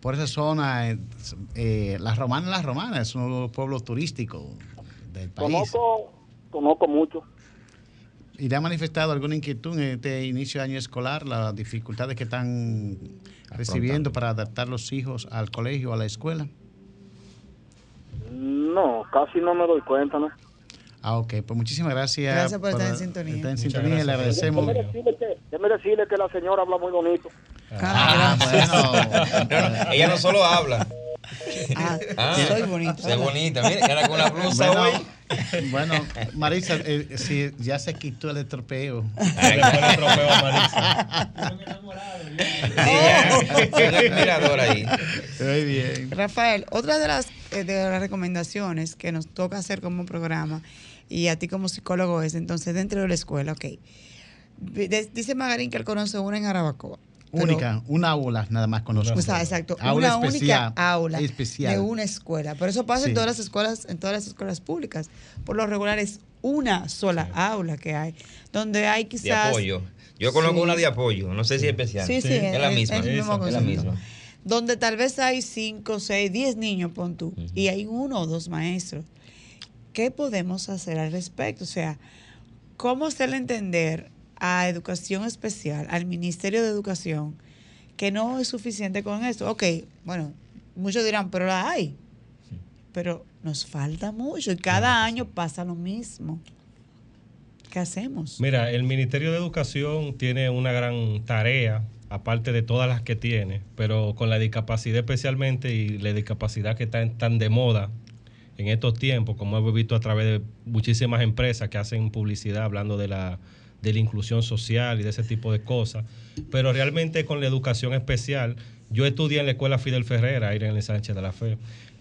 por esa zona? Eh, eh las romanas, las romanas, es un pueblo turístico del país. Conozco, conozco mucho. ¿Y le ha manifestado alguna inquietud en este inicio de año escolar, las dificultades que están recibiendo para adaptar los hijos al colegio, a la escuela? No, casi no me doy cuenta, ¿no? Ah, ok, pues muchísimas gracias. Gracias por, estar en sintonía. Estar en sintonía y le agradecemos. Déjeme decirle, que, decirle que la señora habla muy bonito. Ah, bueno. ella no solo habla. Ah, ah, soy bonita. Soy bonita, mire, era con la blusa bueno, hoy. Bueno, Marisa, eh, si ya se quitó el estropeo. Ay, el estropeo Marisa. admirador ahí. Muy bien. Rafael, otra de las, eh, de las recomendaciones que nos toca hacer como programa y a ti como psicólogo es entonces dentro de la escuela, ok. Dice Magarín que él conoce una en Arabacoa. Única, una aula nada más con nosotros. O sea, exacto, una única aula especial. de una escuela. Pero eso pasa en todas las escuelas, en todas las escuelas públicas. Por lo regular es una sola aula que hay, donde hay quizás... De apoyo. Yo conozco una de apoyo, no sé si es especial. Sí, sí, es, la misma. Es, la misma. Donde tal vez hay cinco, seis, diez niños, pon tú, y hay uno o dos maestros. ¿Qué podemos hacer al respecto? O sea, ¿cómo hacerle entender a Educación Especial, al Ministerio de Educación, que no es suficiente con esto. Ok, bueno, muchos dirán, pero la hay. Pero nos falta mucho y cada año pasa lo mismo. ¿Qué hacemos? Mira, el Ministerio de Educación tiene una gran tarea, aparte de todas las que tiene, pero con la discapacidad especialmente y la discapacidad que está tan de moda en estos tiempos, como hemos visto a través de muchísimas empresas que hacen publicidad hablando de la de la inclusión social y de ese tipo de cosas. Pero realmente con la educación especial, yo estudié en la escuela Fidel Ferrera, ahí en el Sánchez de la Fe.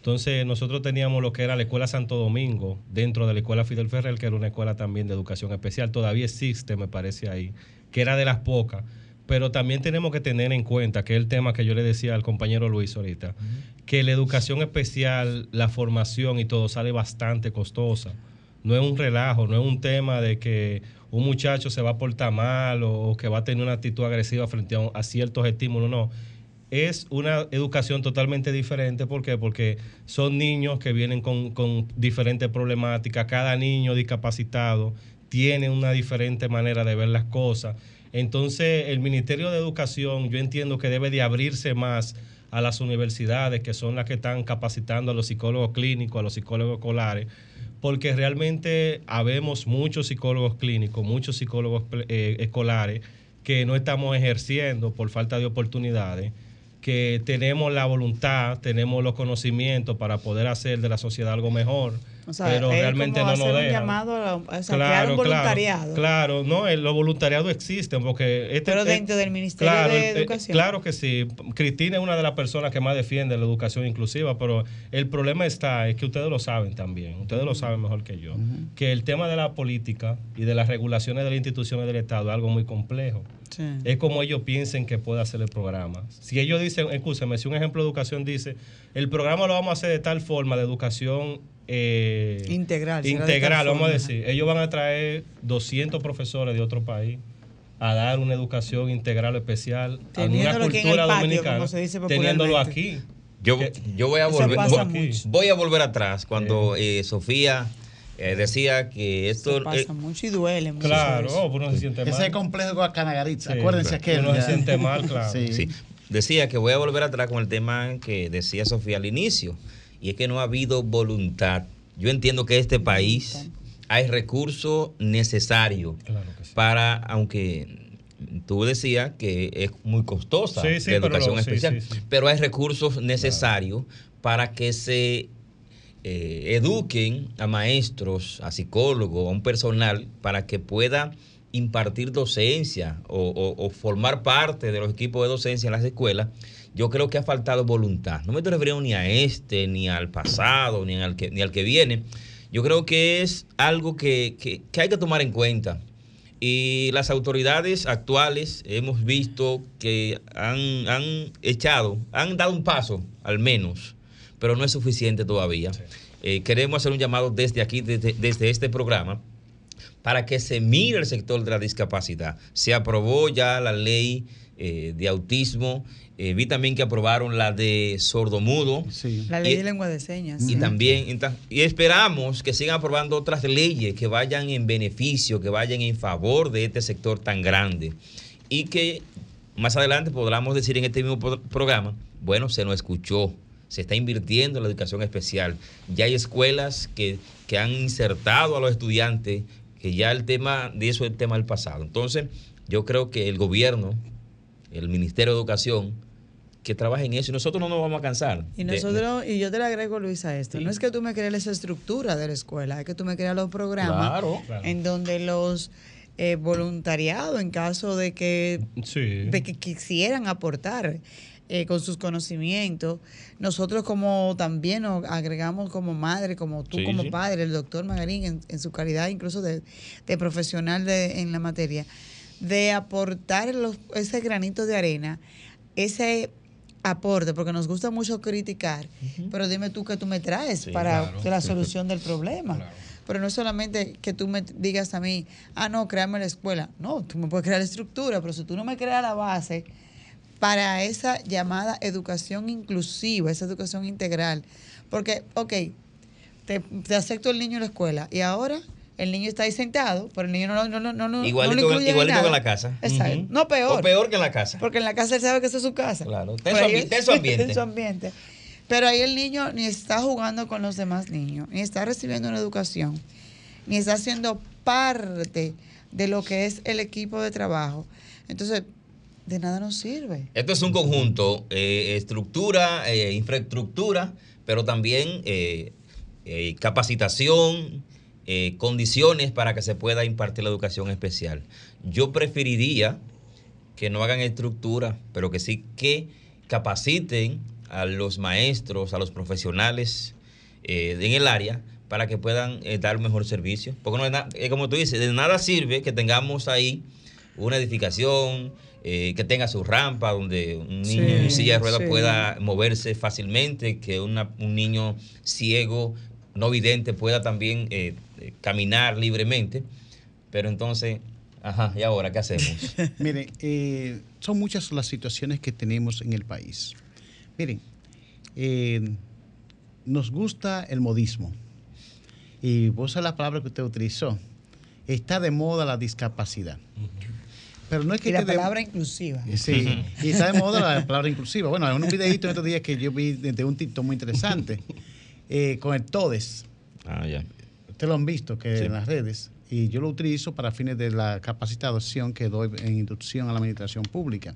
Entonces nosotros teníamos lo que era la escuela Santo Domingo, dentro de la escuela Fidel Ferrer, que era una escuela también de educación especial. Todavía existe, me parece ahí, que era de las pocas. Pero también tenemos que tener en cuenta, que es el tema que yo le decía al compañero Luis ahorita, que la educación especial, la formación y todo sale bastante costosa. No es un relajo, no es un tema de que un muchacho se va a portar mal o, que va a tener una actitud agresiva frente a, ciertos estímulos, no. Es una educación totalmente diferente. ¿Por qué? Porque son niños que vienen con, con diferentes problemáticas. Cada niño discapacitado tiene una diferente manera de ver las cosas. Entonces, el Ministerio de Educación, yo entiendo que debe de abrirse más a las universidades, que son las que están capacitando a los psicólogos clínicos, a los psicólogos escolares, porque realmente habemos muchos psicólogos clínicos, muchos psicólogos eh, escolares que no estamos ejerciendo por falta de oportunidades, que tenemos la voluntad, tenemos los conocimientos para poder hacer de la sociedad algo mejor pero realmente no nos dejan. llamado a, o claro, un voluntariado. Claro, no, los voluntariados existen porque este, pero dentro del Ministerio de Educación. claro que sí. Cristina es una de las personas que más defiende la educación inclusiva, pero el problema está es que ustedes lo saben también, ustedes lo saben mejor que yo, que el tema de la política y de las regulaciones de las instituciones del Estado es algo muy complejo. Es como ellos piensen que puede hacer el programa. Si ellos dicen, escúchame, si un ejemplo de educación dice, el programa lo vamos a hacer de tal forma de educación eh, integral. Integral, vamos a decir. Ellos van a traer 200 profesores de otro país a dar una educación integral especial a una cultura dominicana, teniéndolo aquí. Yo, yo voy a volver voy, a volver atrás cuando eh, Sofía eh, decía que esto pasa mucho y duele mucho. Claro oh, uno se siente mal. ese complejo de Guacanagaritza acuérdense que uno se siente mal claro. Sí. decía que voy a volver atrás con el tema que decía Sofía al inicio y es que no ha habido voluntad. Yo entiendo que este país hay recursos necesarios para, aunque tú decías que es muy costosa la educación especial, pero hay recursos necesarios para que se eh, eduquen a maestros, a psicólogos, a un personal para que pueda impartir docencia o formar parte de los equipos de docencia en las escuelas yo creo que ha faltado voluntad. No me estoy refiriendo ni a este, ni al pasado, ni al que, ni al que viene. Yo creo que es algo que, hay que tomar en cuenta. Y las autoridades actuales hemos visto que han, han, echado, han dado un paso al menos, pero no es suficiente todavía. Eh, queremos hacer un llamado desde aquí, desde, desde este programa, para que se mire el sector de la discapacidad. Se aprobó ya la ley eh, de autismo eh, vi también que aprobaron la de sordomudo. La ley de lengua de señas. Y también, y esperamos que sigan aprobando otras leyes que vayan en beneficio, que vayan en favor de este sector tan grande. Y que más adelante podamos decir en este mismo programa, bueno, se nos escuchó, se está invirtiendo en la educación especial. Ya hay escuelas que, que han insertado a los estudiantes, que ya el tema de eso es el tema del pasado. Entonces, yo creo que el gobierno, el Ministerio de Educación, que trabajen en eso y nosotros no nos vamos a cansar. Y nosotros, y yo te le agrego, Luis, a esto, no es que tú me crees esa estructura de la escuela, es que tú me creas los programas en donde los eh, voluntariados, en caso de que, de que quisieran aportar eh, con sus conocimientos, nosotros como también nos agregamos como madre, como tú como padre, el doctor Magarín en, su calidad incluso de, de profesional de, en la materia, de aportar ese granito de arena, ese aporte, porque nos gusta mucho criticar, pero dime tú qué tú me traes para la solución del problema. Pero no es solamente que tú me digas a mí, ah, no, créame la escuela. No, tú me puedes crear la estructura, pero si tú no me creas la base para esa llamada educación inclusiva, esa educación integral. Porque, ok, te, te acepto el niño en la escuela y ahora el niño está ahí sentado, pero el niño no, no, no, no, igualito, no igualito que en la casa. Exacto. No peor. O peor que en la casa. Porque en la casa él sabe que esa es su casa. Claro. Ten su, ambiente. su ambiente. Pero ahí el niño ni está jugando con los demás niños, ni está recibiendo una educación, ni está siendo parte de lo que es el equipo de trabajo. Entonces, de nada nos sirve. Esto es un conjunto, eh, estructura, eh, infraestructura, pero también eh, capacitación, condiciones para que se pueda impartir la educación especial. Yo preferiría que no hagan estructura, pero que sí que capaciten a los maestros, a los profesionales en el área para que puedan dar un mejor servicio. Porque no como tú dices, de nada sirve que tengamos ahí una edificación, eh, que tenga su rampa, donde un niño en silla de ruedas pueda moverse fácilmente, que un niño ciego, no vidente, pueda también eh, eh, caminar libremente. Pero entonces, ajá, ¿y ahora qué hacemos? Miren, son muchas las situaciones que tenemos en el país. Miren, nos gusta el modismo. Y vos sabés la palabra que usted utilizó. Está de moda la discapacidad. Pero no es que y la palabra inclusiva. Sí, y está de moda la palabra inclusiva. Bueno, en un videito en estos días que yo vi de un TikTok muy interesante, eh, con el TODES. Ah, ya. Ustedes lo han visto que en las redes. Y yo lo utilizo para fines de la capacitación que doy en inducción a la administración pública.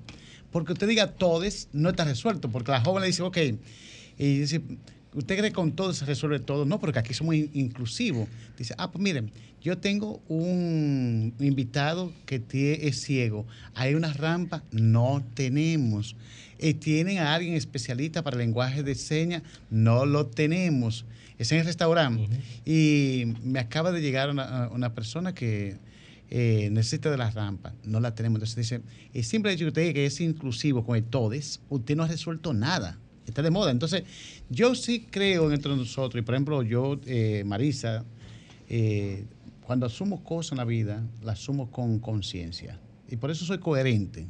Porque usted diga TODES no está resuelto, porque la joven le dice, ok, y dice, ¿usted cree que con todo se resuelve todo? No, porque aquí somos inclusivos. Dice, ah, pues miren, yo tengo un invitado que es ciego. ¿Hay una rampa? No tenemos. Eh, ¿Tienen a alguien especialista para lenguaje de señas? No lo tenemos. Es en el restaurante. Y me acaba de llegar una, persona que eh, necesita de la rampa. No la tenemos. Entonces dice, el simple hecho que usted que es inclusivo con el todes, usted no ha resuelto nada. Está de moda. Entonces, yo sí creo entre nosotros, y por ejemplo, yo, eh, Marisa, cuando asumo cosas en la vida, las asumo con conciencia. Y por eso soy coherente.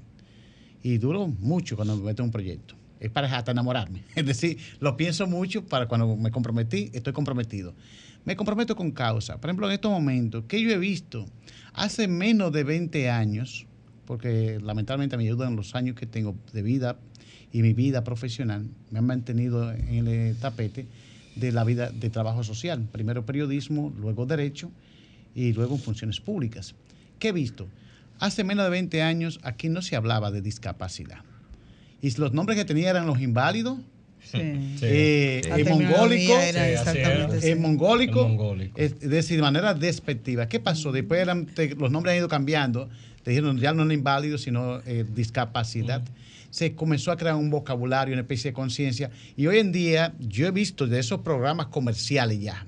Y duro mucho cuando me meto en un proyecto. Es para hasta enamorarme. Es decir, lo pienso mucho para cuando me comprometí, estoy comprometido. Me comprometo con causa. Por ejemplo, en estos momentos, que yo he visto hace menos de 20 años, porque lamentablemente me ayudan los años que tengo de vida y mi vida profesional, me han mantenido en el tapete de la vida de trabajo social. Primero periodismo, luego derecho y luego funciones públicas. ¿Qué he visto? Hace menos de 20 años aquí no se hablaba de discapacidad. Y los nombres que tenía eran los inválidos, Sí. Eh, mongólico, es decir, de manera despectiva. ¿Qué pasó? Después los nombres han ido cambiando, te dijeron ya no inválido, sino eh, discapacidad. Se comenzó a crear un vocabulario, una especie de conciencia. Y hoy en día yo he visto de esos programas comerciales ya,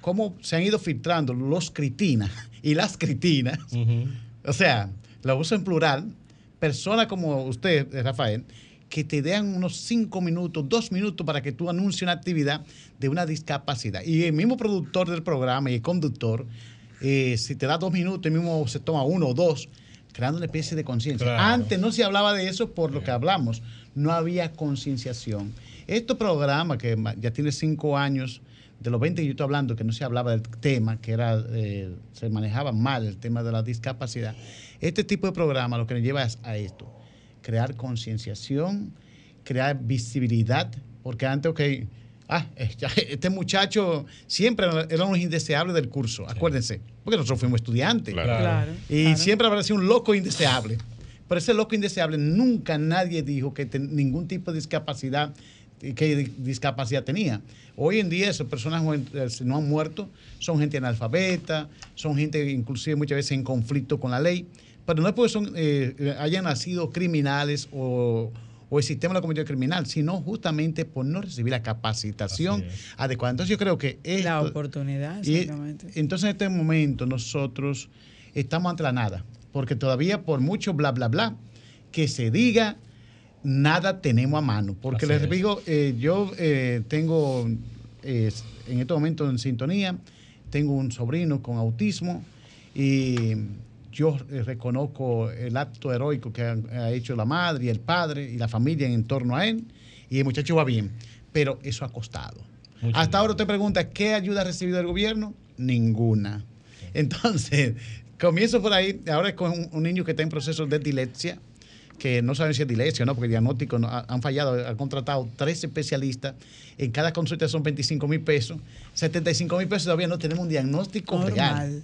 cómo se han ido filtrando los critinas y las critinas. O sea, lo uso en plural. Personas como usted, eh, Rafael, que te den unos cinco minutos, dos minutos para que tú anuncies una actividad de una discapacidad. Y el mismo productor del programa y el conductor, eh, si te da dos minutos, el mismo se toma uno o dos, creando una especie de conciencia. Antes no se hablaba de eso por lo que hablamos, no había concienciación. Este programa que ya tiene cinco años, de los 20 que yo estoy hablando, que no se hablaba del tema, que era eh, se manejaba mal el tema de la discapacidad, este tipo de programa lo que nos lleva es a esto, crear concienciación, crear visibilidad, porque antes, ok, ah, este muchacho siempre era un indeseable del curso, acuérdense, porque nosotros fuimos estudiantes. Claro. y siempre habrá sido un loco indeseable. Pero ese loco indeseable nunca nadie dijo que ningún tipo de discapacidad qué discapacidad tenía. Hoy en día esas personas eh, no han muerto, son gente analfabeta, son gente inclusive muchas veces en conflicto con la ley, pero no es porque son, eh, hayan nacido criminales o, el sistema lo cometido criminal, sino justamente por no recibir la capacitación adecuada. Entonces yo creo que... Esto, la oportunidad, exactamente. entonces en este momento nosotros estamos ante la nada porque todavía por mucho bla, bla, bla, que se diga, nada tenemos a mano. Porque les digo, eh, yo eh, tengo en este momento en sintonía, tengo un sobrino con autismo y yo reconozco el acto heroico que ha, hecho la madre y el padre y la familia en torno a él y el muchacho va bien, pero eso ha costado. Hasta ahora te pregunta, ¿qué ayuda ha recibido del gobierno? Ninguna. Entonces, comienzo por ahí, ahora es con un, niño que está en proceso de dilepsia, que no saben si es dilepsia o no, porque el diagnóstico han fallado, han contratado tres especialistas, en cada consulta son 25 mil pesos, 75 mil pesos todavía no tenemos un diagnóstico real.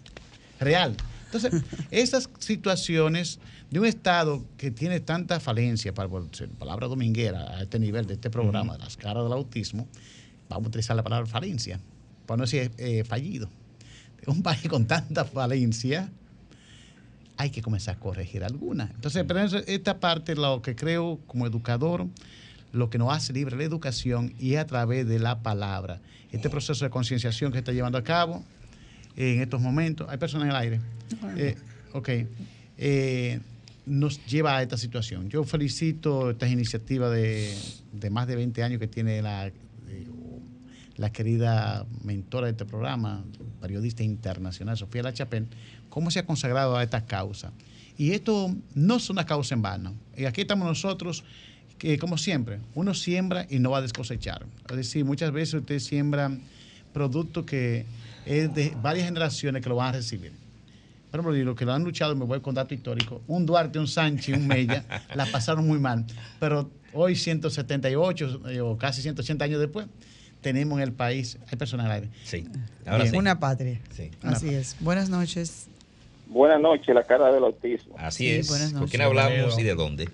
Real. Entonces, esas situaciones de un Estado que tiene tanta falencia, para palabra dominguera, a este nivel de este programa, de las caras del autismo, vamos a utilizar la palabra falencia, para no decir eh, fallido. Un país con tanta falencia, hay que comenzar a corregir alguna. Entonces, pero esta parte, lo que creo como educador, lo que nos hace libre la educación y a través de la palabra. Este proceso de concienciación que está llevando a cabo en estos momentos, hay personas en el aire. Eh, ok. Eh, nos lleva a esta situación. Yo felicito estas iniciativas de, más de 20 años que tiene la, eh, la querida mentora de este programa, periodista internacional, Sofía Lachapel, cómo se ha consagrado a esta causa. Y esto no es una causa en vano. Y aquí estamos nosotros, que como siempre, uno siembra y no va a descosechar. Es decir, muchas veces usted siembra productos que es de varias generaciones que lo van a recibir por ejemplo, los que lo han luchado, me voy con dato histórico, un Duarte, un Sánchez, un Mella, la pasaron muy mal. Pero hoy, 178 eh, o casi 180 años después, tenemos en el país, hay personas al aire. Sí, ahora sí. Una patria. Sí. Así es. Buenas noches. Buenas noches, la cara del autismo. Así es. ¿Con quién hablamos y de dónde?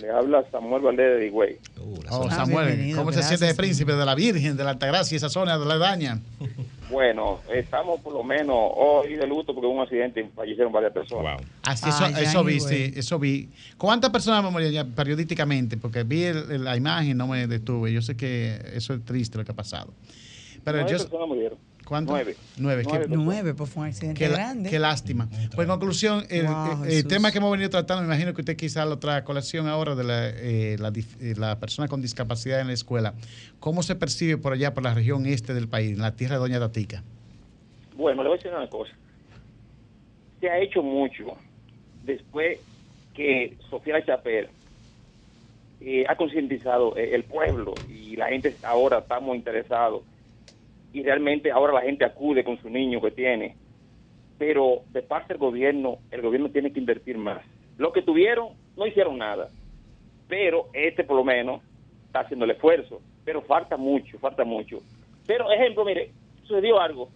Le habla Samuel Valdés de Higüey. Uh, oh, Samuel, ¿cómo se siente de príncipe de la Virgen, de la Altagracia, esa zona de la daña? Bueno, estamos por lo menos hoy de luto porque hubo un accidente y fallecieron varias personas. Así, eso, eso vi, sí, eso vi. ¿Cuántas personas murieron periódicamente? Porque vi la imagen, no me detuve. Yo sé que eso es triste lo que ha pasado. Pero yo, personas murieron. ¿Cuánto? Nueve. Nueve. Nueve, pues fue un accidente grande. Qué lástima. Pues en conclusión, el, tema que hemos venido tratando, me imagino que usted quizá lo trae a colación ahora de la, eh, eh, la, persona con discapacidad en la escuela. ¿Cómo se percibe por allá, por la región este del país, en la tierra de Doña Datica? Bueno, le voy a decir una cosa. Se ha hecho mucho después que Sofía Chaper eh, ha concientizado el pueblo y la gente ahora estamos interesados y realmente ahora la gente acude con su niño que tiene. Pero de parte del gobierno, el gobierno tiene que invertir más. Lo que tuvieron, no hicieron nada. Pero este por lo menos está haciendo el esfuerzo. Pero falta mucho, falta mucho. Pero ejemplo, mire, sucedió algo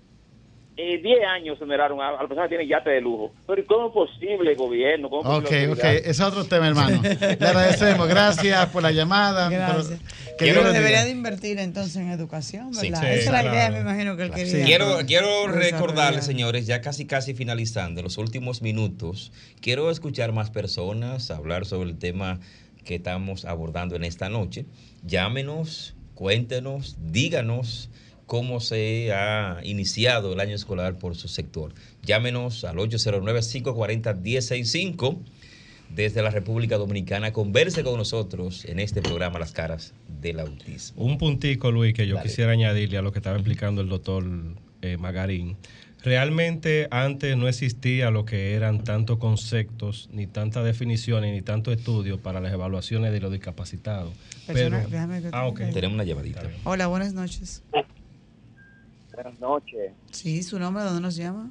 eh, 10 años generaron a, a la persona que tiene yate de lujo. Pero ¿cómo es posible, gobierno? ¿Cómo ok, ok, ese es otro tema, hermano. Le agradecemos, gracias por la llamada. Gracias. Pero, debería de invertir entonces en educación, ¿verdad? Esa es la idea, me imagino que él quería. Quiero, quiero recordarles, señores, ya casi casi finalizando, los últimos minutos, quiero escuchar más personas hablar sobre el tema que estamos abordando en esta noche. Llámenos, cuéntenos, díganos cómo se ha iniciado el año escolar por su sector. Llámenos al 809-540-1065 desde la República Dominicana. Converse con nosotros en este programa Las Caras del Autismo. Un puntico, Luis, que yo quisiera añadirle a lo que estaba explicando el doctor eh, Magarín. Realmente antes no existía lo que eran tantos conceptos, ni tantas definiciones, ni tanto estudio para las evaluaciones de los discapacitados. Pero, ah, Tenemos una llamadita. Hola, buenas noches. Buenas noches. Sí, ¿su nombre? ¿Dónde nos llama?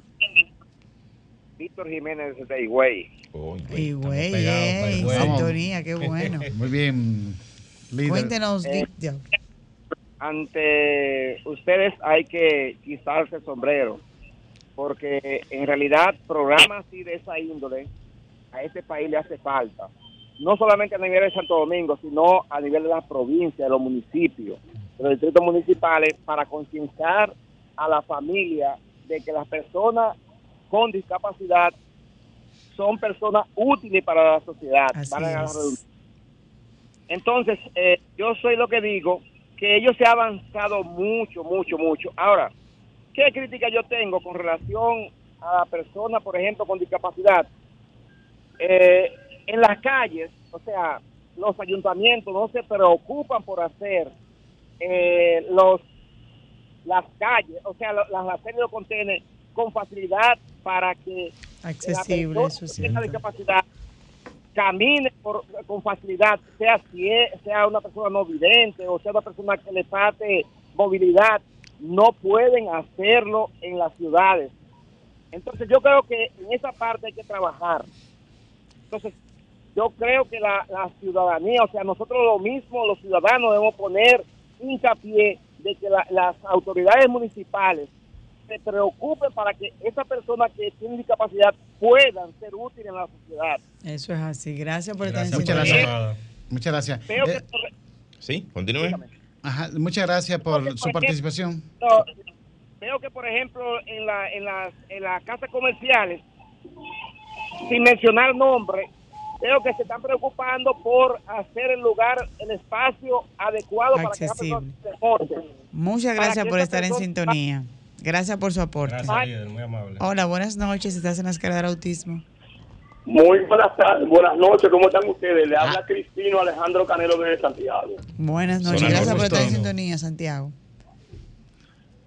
Víctor Jiménez de Higüey. Higüey, eh, sintonía, qué bueno. Muy bien, Cuéntenos, eh, Ante ustedes hay que quitarse el sombrero, porque en realidad programas así de esa índole a este país le hace falta. No solamente a nivel de Santo Domingo, sino a nivel de la provincia, de los municipios, de los distritos municipales, para concienciar a la familia de que las personas con discapacidad son personas útiles para la sociedad. Entonces, eh, yo soy lo que digo, que ellos se han avanzado mucho, mucho, mucho. Ahora, ¿qué crítica yo tengo con relación a la persona, por ejemplo, con discapacidad? eh, en las calles, o sea, los ayuntamientos no se preocupan por hacer eh, los las calles, o sea, las aceras de contenedores con facilidad para que accesible, la persona discapacidad camine con facilidad, sea, sea una persona no vidente o sea una persona que le falte movilidad, no pueden hacerlo en las ciudades. Entonces yo creo que en esa parte hay que trabajar. Entonces yo creo que la, ciudadanía, o sea, nosotros lo mismo, los ciudadanos debemos poner hincapié de que las autoridades municipales se preocupen para que esa persona que tiene discapacidad puedan ser útiles en la sociedad. Eso es así. Gracias por estar en Muchas gracias. Muchas gracias. Eh, sí, continúe. Ajá, muchas gracias por su participación. veo que, por ejemplo, en, la, en, las, en las casas comerciales, sin mencionar nombre, veo que se están preocupando por hacer el lugar, el espacio adecuado para que Muchas gracias por estar en sintonía. Gracias por su aporte. Gracias, muy amable. Hola, buenas noches. ¿Estás en la escala del autismo? Muy buenas tardes, buenas noches, ¿cómo están ustedes? Le habla ah. Cristino Alejandro Canelo de Santiago. Buenas noches, gracias por estar en sintonía, Santiago.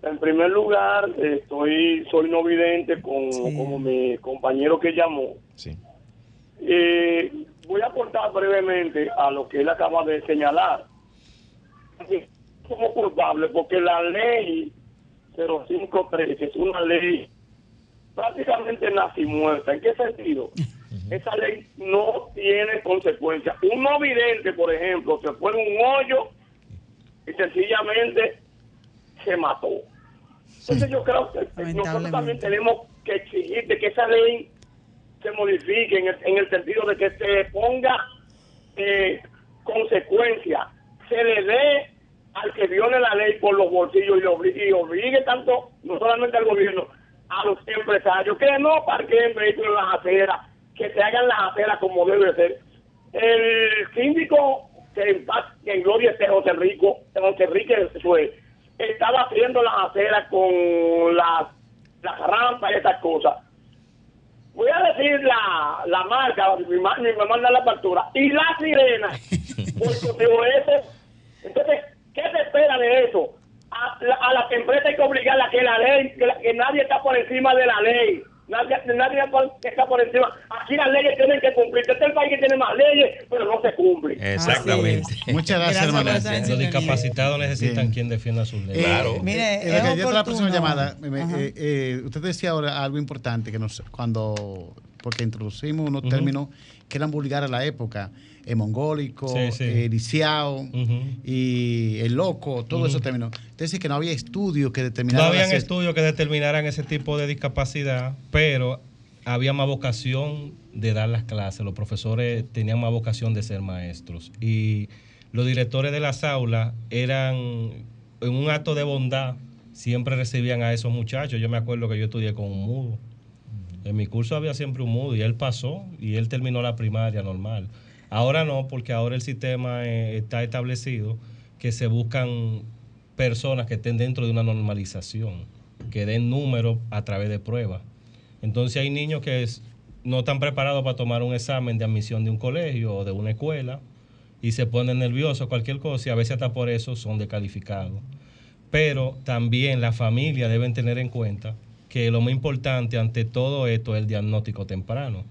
En primer lugar, estoy, soy no vidente con, como mi compañero que llamó. Sí. Eh, voy a aportar brevemente a lo que él acaba de señalar. Somos culpables porque la ley 0513 es una ley prácticamente nazi muerta. ¿En qué sentido? Esa ley no tiene consecuencias. Un no vidente, por ejemplo, se fue en un hoyo y sencillamente se mató. Entonces yo creo que nosotros también tenemos que exigir de que esa ley se modifique en el, sentido de que se ponga eh, consecuencia, se le dé al que viole la ley por los bolsillos y, obligue, tanto, no solamente al gobierno, a los empresarios que no parquen vehículos en las aceras, que se hagan las aceras como debe ser. El síndico que en paz, que en gloria esté José Rico, José Enrique estaba haciendo las aceras con las, las rampas y esas cosas. Voy a decir la, la marca, mi, mamá me manda la factura, y la sirena, porque eso. Entonces, ¿Qué se espera de eso? A, a las empresas hay que obligarla a que la ley, que, nadie está por encima de la ley. Nadie, nadie está por encima. Aquí las leyes tienen que cumplir. Este es el país que tiene más leyes, pero no se cumple. Exactamente. Muchas gracias, hermano. Los discapacitados necesitan quien defienda sus leyes. claro. Eh, mire, eh, es la próxima llamada. Eh, eh, usted decía ahora algo importante que nos cuando porque introducimos unos términos que eran vulgares a la época el mongólico, el lisiao y el loco, todos esos términos. Entonces, que no había estudios que determinaran. No habían estudios que determinaran ese tipo de discapacidad, pero había más vocación de dar las clases. Los profesores tenían más vocación de ser maestros. Y los directores de las aulas eran, en un acto de bondad, siempre recibían a esos muchachos. Yo me acuerdo que yo estudié con un mudo. En mi curso había siempre un mudo y él pasó y él terminó la primaria normal. Ahora no, porque ahora el sistema eh, está establecido que se buscan personas que estén dentro de una normalización, que den números a través de pruebas. Entonces hay niños que no están preparados para tomar un examen de admisión de un colegio o de una escuela y se ponen nerviosos, cualquier cosa, y a veces hasta por eso son descalificados. Pero también la familia deben tener en cuenta que lo más importante ante todo esto es el diagnóstico temprano.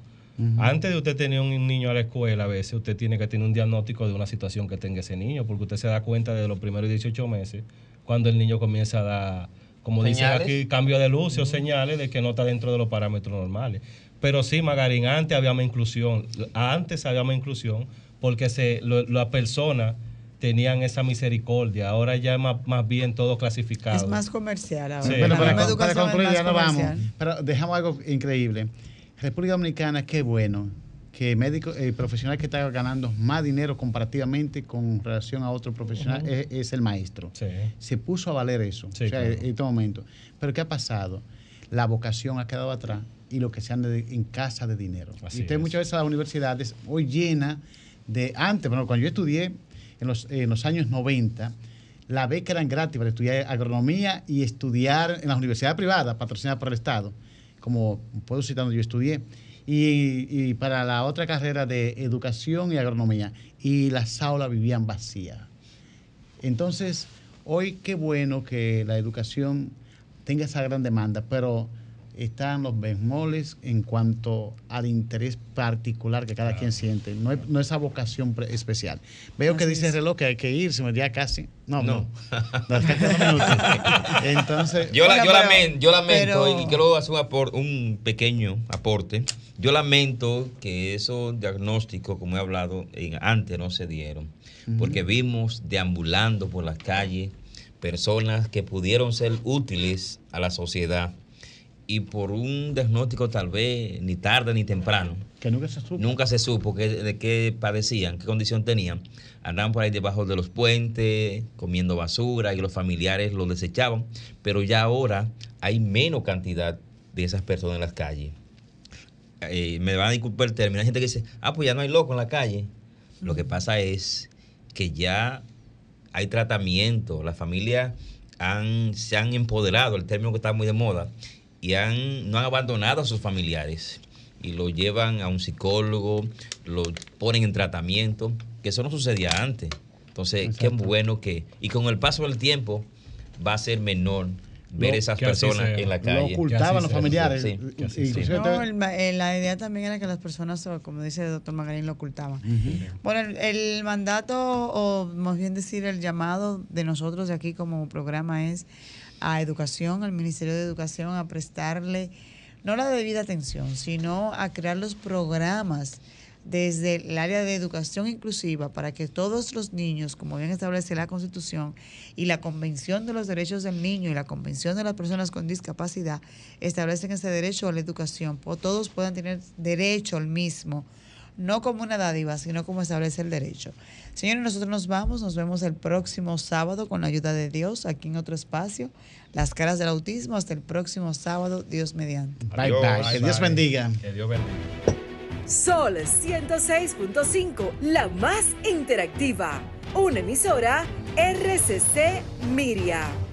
Antes de usted tener un niño a la escuela, a veces usted tiene que tener un diagnóstico de una situación que tenga ese niño, porque usted se da cuenta de los primeros 18 meses, cuando el niño comienza a dar, como dicen aquí, cambio de luz o señales de que no está dentro de los parámetros normales. Pero sí, Magarín, antes había más inclusión, antes había más inclusión, porque se, las personas tenían esa misericordia. Ahora ya es más, bien todo clasificado. Es más comercial ahora. para, concluir, ya no vamos. Pero dejamos algo increíble. República Dominicana, qué bueno que médico, el profesional que está ganando más dinero comparativamente con relación a otro profesional es, el maestro. Se puso a valer eso en este momento. Pero ¿qué ha pasado? La vocación ha quedado atrás y lo que se anda en casa de dinero. y usted muchas veces las universidades hoy llena de, antes, bueno, cuando yo estudié en los, en los años 90, la beca era gratis para estudiar agronomía y estudiar en las universidades privadas patrocinadas por el Estado como puedo citar donde yo estudié, y, para la otra carrera de educación y agronomía. Y las aulas vivían vacías. Entonces, hoy qué bueno que la educación tenga esa gran demanda, pero están los bemoles en cuanto al interés particular que cada quien siente, no, es, no esa vocación especial. Veo que dice el reloj que hay que irse, ya casi. No, no. Entonces, yo, yo, lamento, yo lamento y quiero hacer un, un pequeño aporte. Yo lamento que esos diagnósticos, como he hablado, antes no se dieron, porque vimos deambulando por las calles personas que pudieron ser útiles a la sociedad y por un diagnóstico tal vez ni tarde ni temprano. Que nunca se supo. Nunca se supo de qué padecían, qué condición tenían. Andaban por ahí debajo de los puentes, comiendo basura y los familiares los desechaban. Pero ya ahora hay menos cantidad de esas personas en las calles. Eh, me van a disculpar el término. Hay gente que dice, ah, pues ya no hay loco en la calle. Lo que pasa es que ya hay tratamiento. Las familias han, se han empoderado, el término que está muy de moda, y han, no han abandonado a sus familiares y lo llevan a un psicólogo, lo ponen en tratamiento, que eso no sucedía antes. Entonces, qué bueno que, y con el paso del tiempo va a ser menor ver esas personas en la calle. Lo ocultaban los familiares. No, la idea también era que las personas, como dice el doctor Magarín, lo ocultaban. Bueno, el, el, mandato, o más bien decir, el llamado de nosotros de aquí como programa es a educación, al Ministerio de Educación, a prestarle no la debida atención, sino a crear los programas desde el área de educación inclusiva para que todos los niños, como bien establece la Constitución y la Convención de los Derechos del Niño y la Convención de las Personas con Discapacidad, establecen ese derecho a la educación, todos puedan tener derecho al mismo, no como una dádiva, sino como establece el derecho. Señores, nosotros nos vamos, nos vemos el próximo sábado con la ayuda de Dios aquí en otro espacio. Las caras del autismo, hasta el próximo sábado, Dios mediante. Bye, bye. Que Dios bendiga. Que Dios bendiga. Sol 106.5, la más interactiva. Una emisora RCC Miria.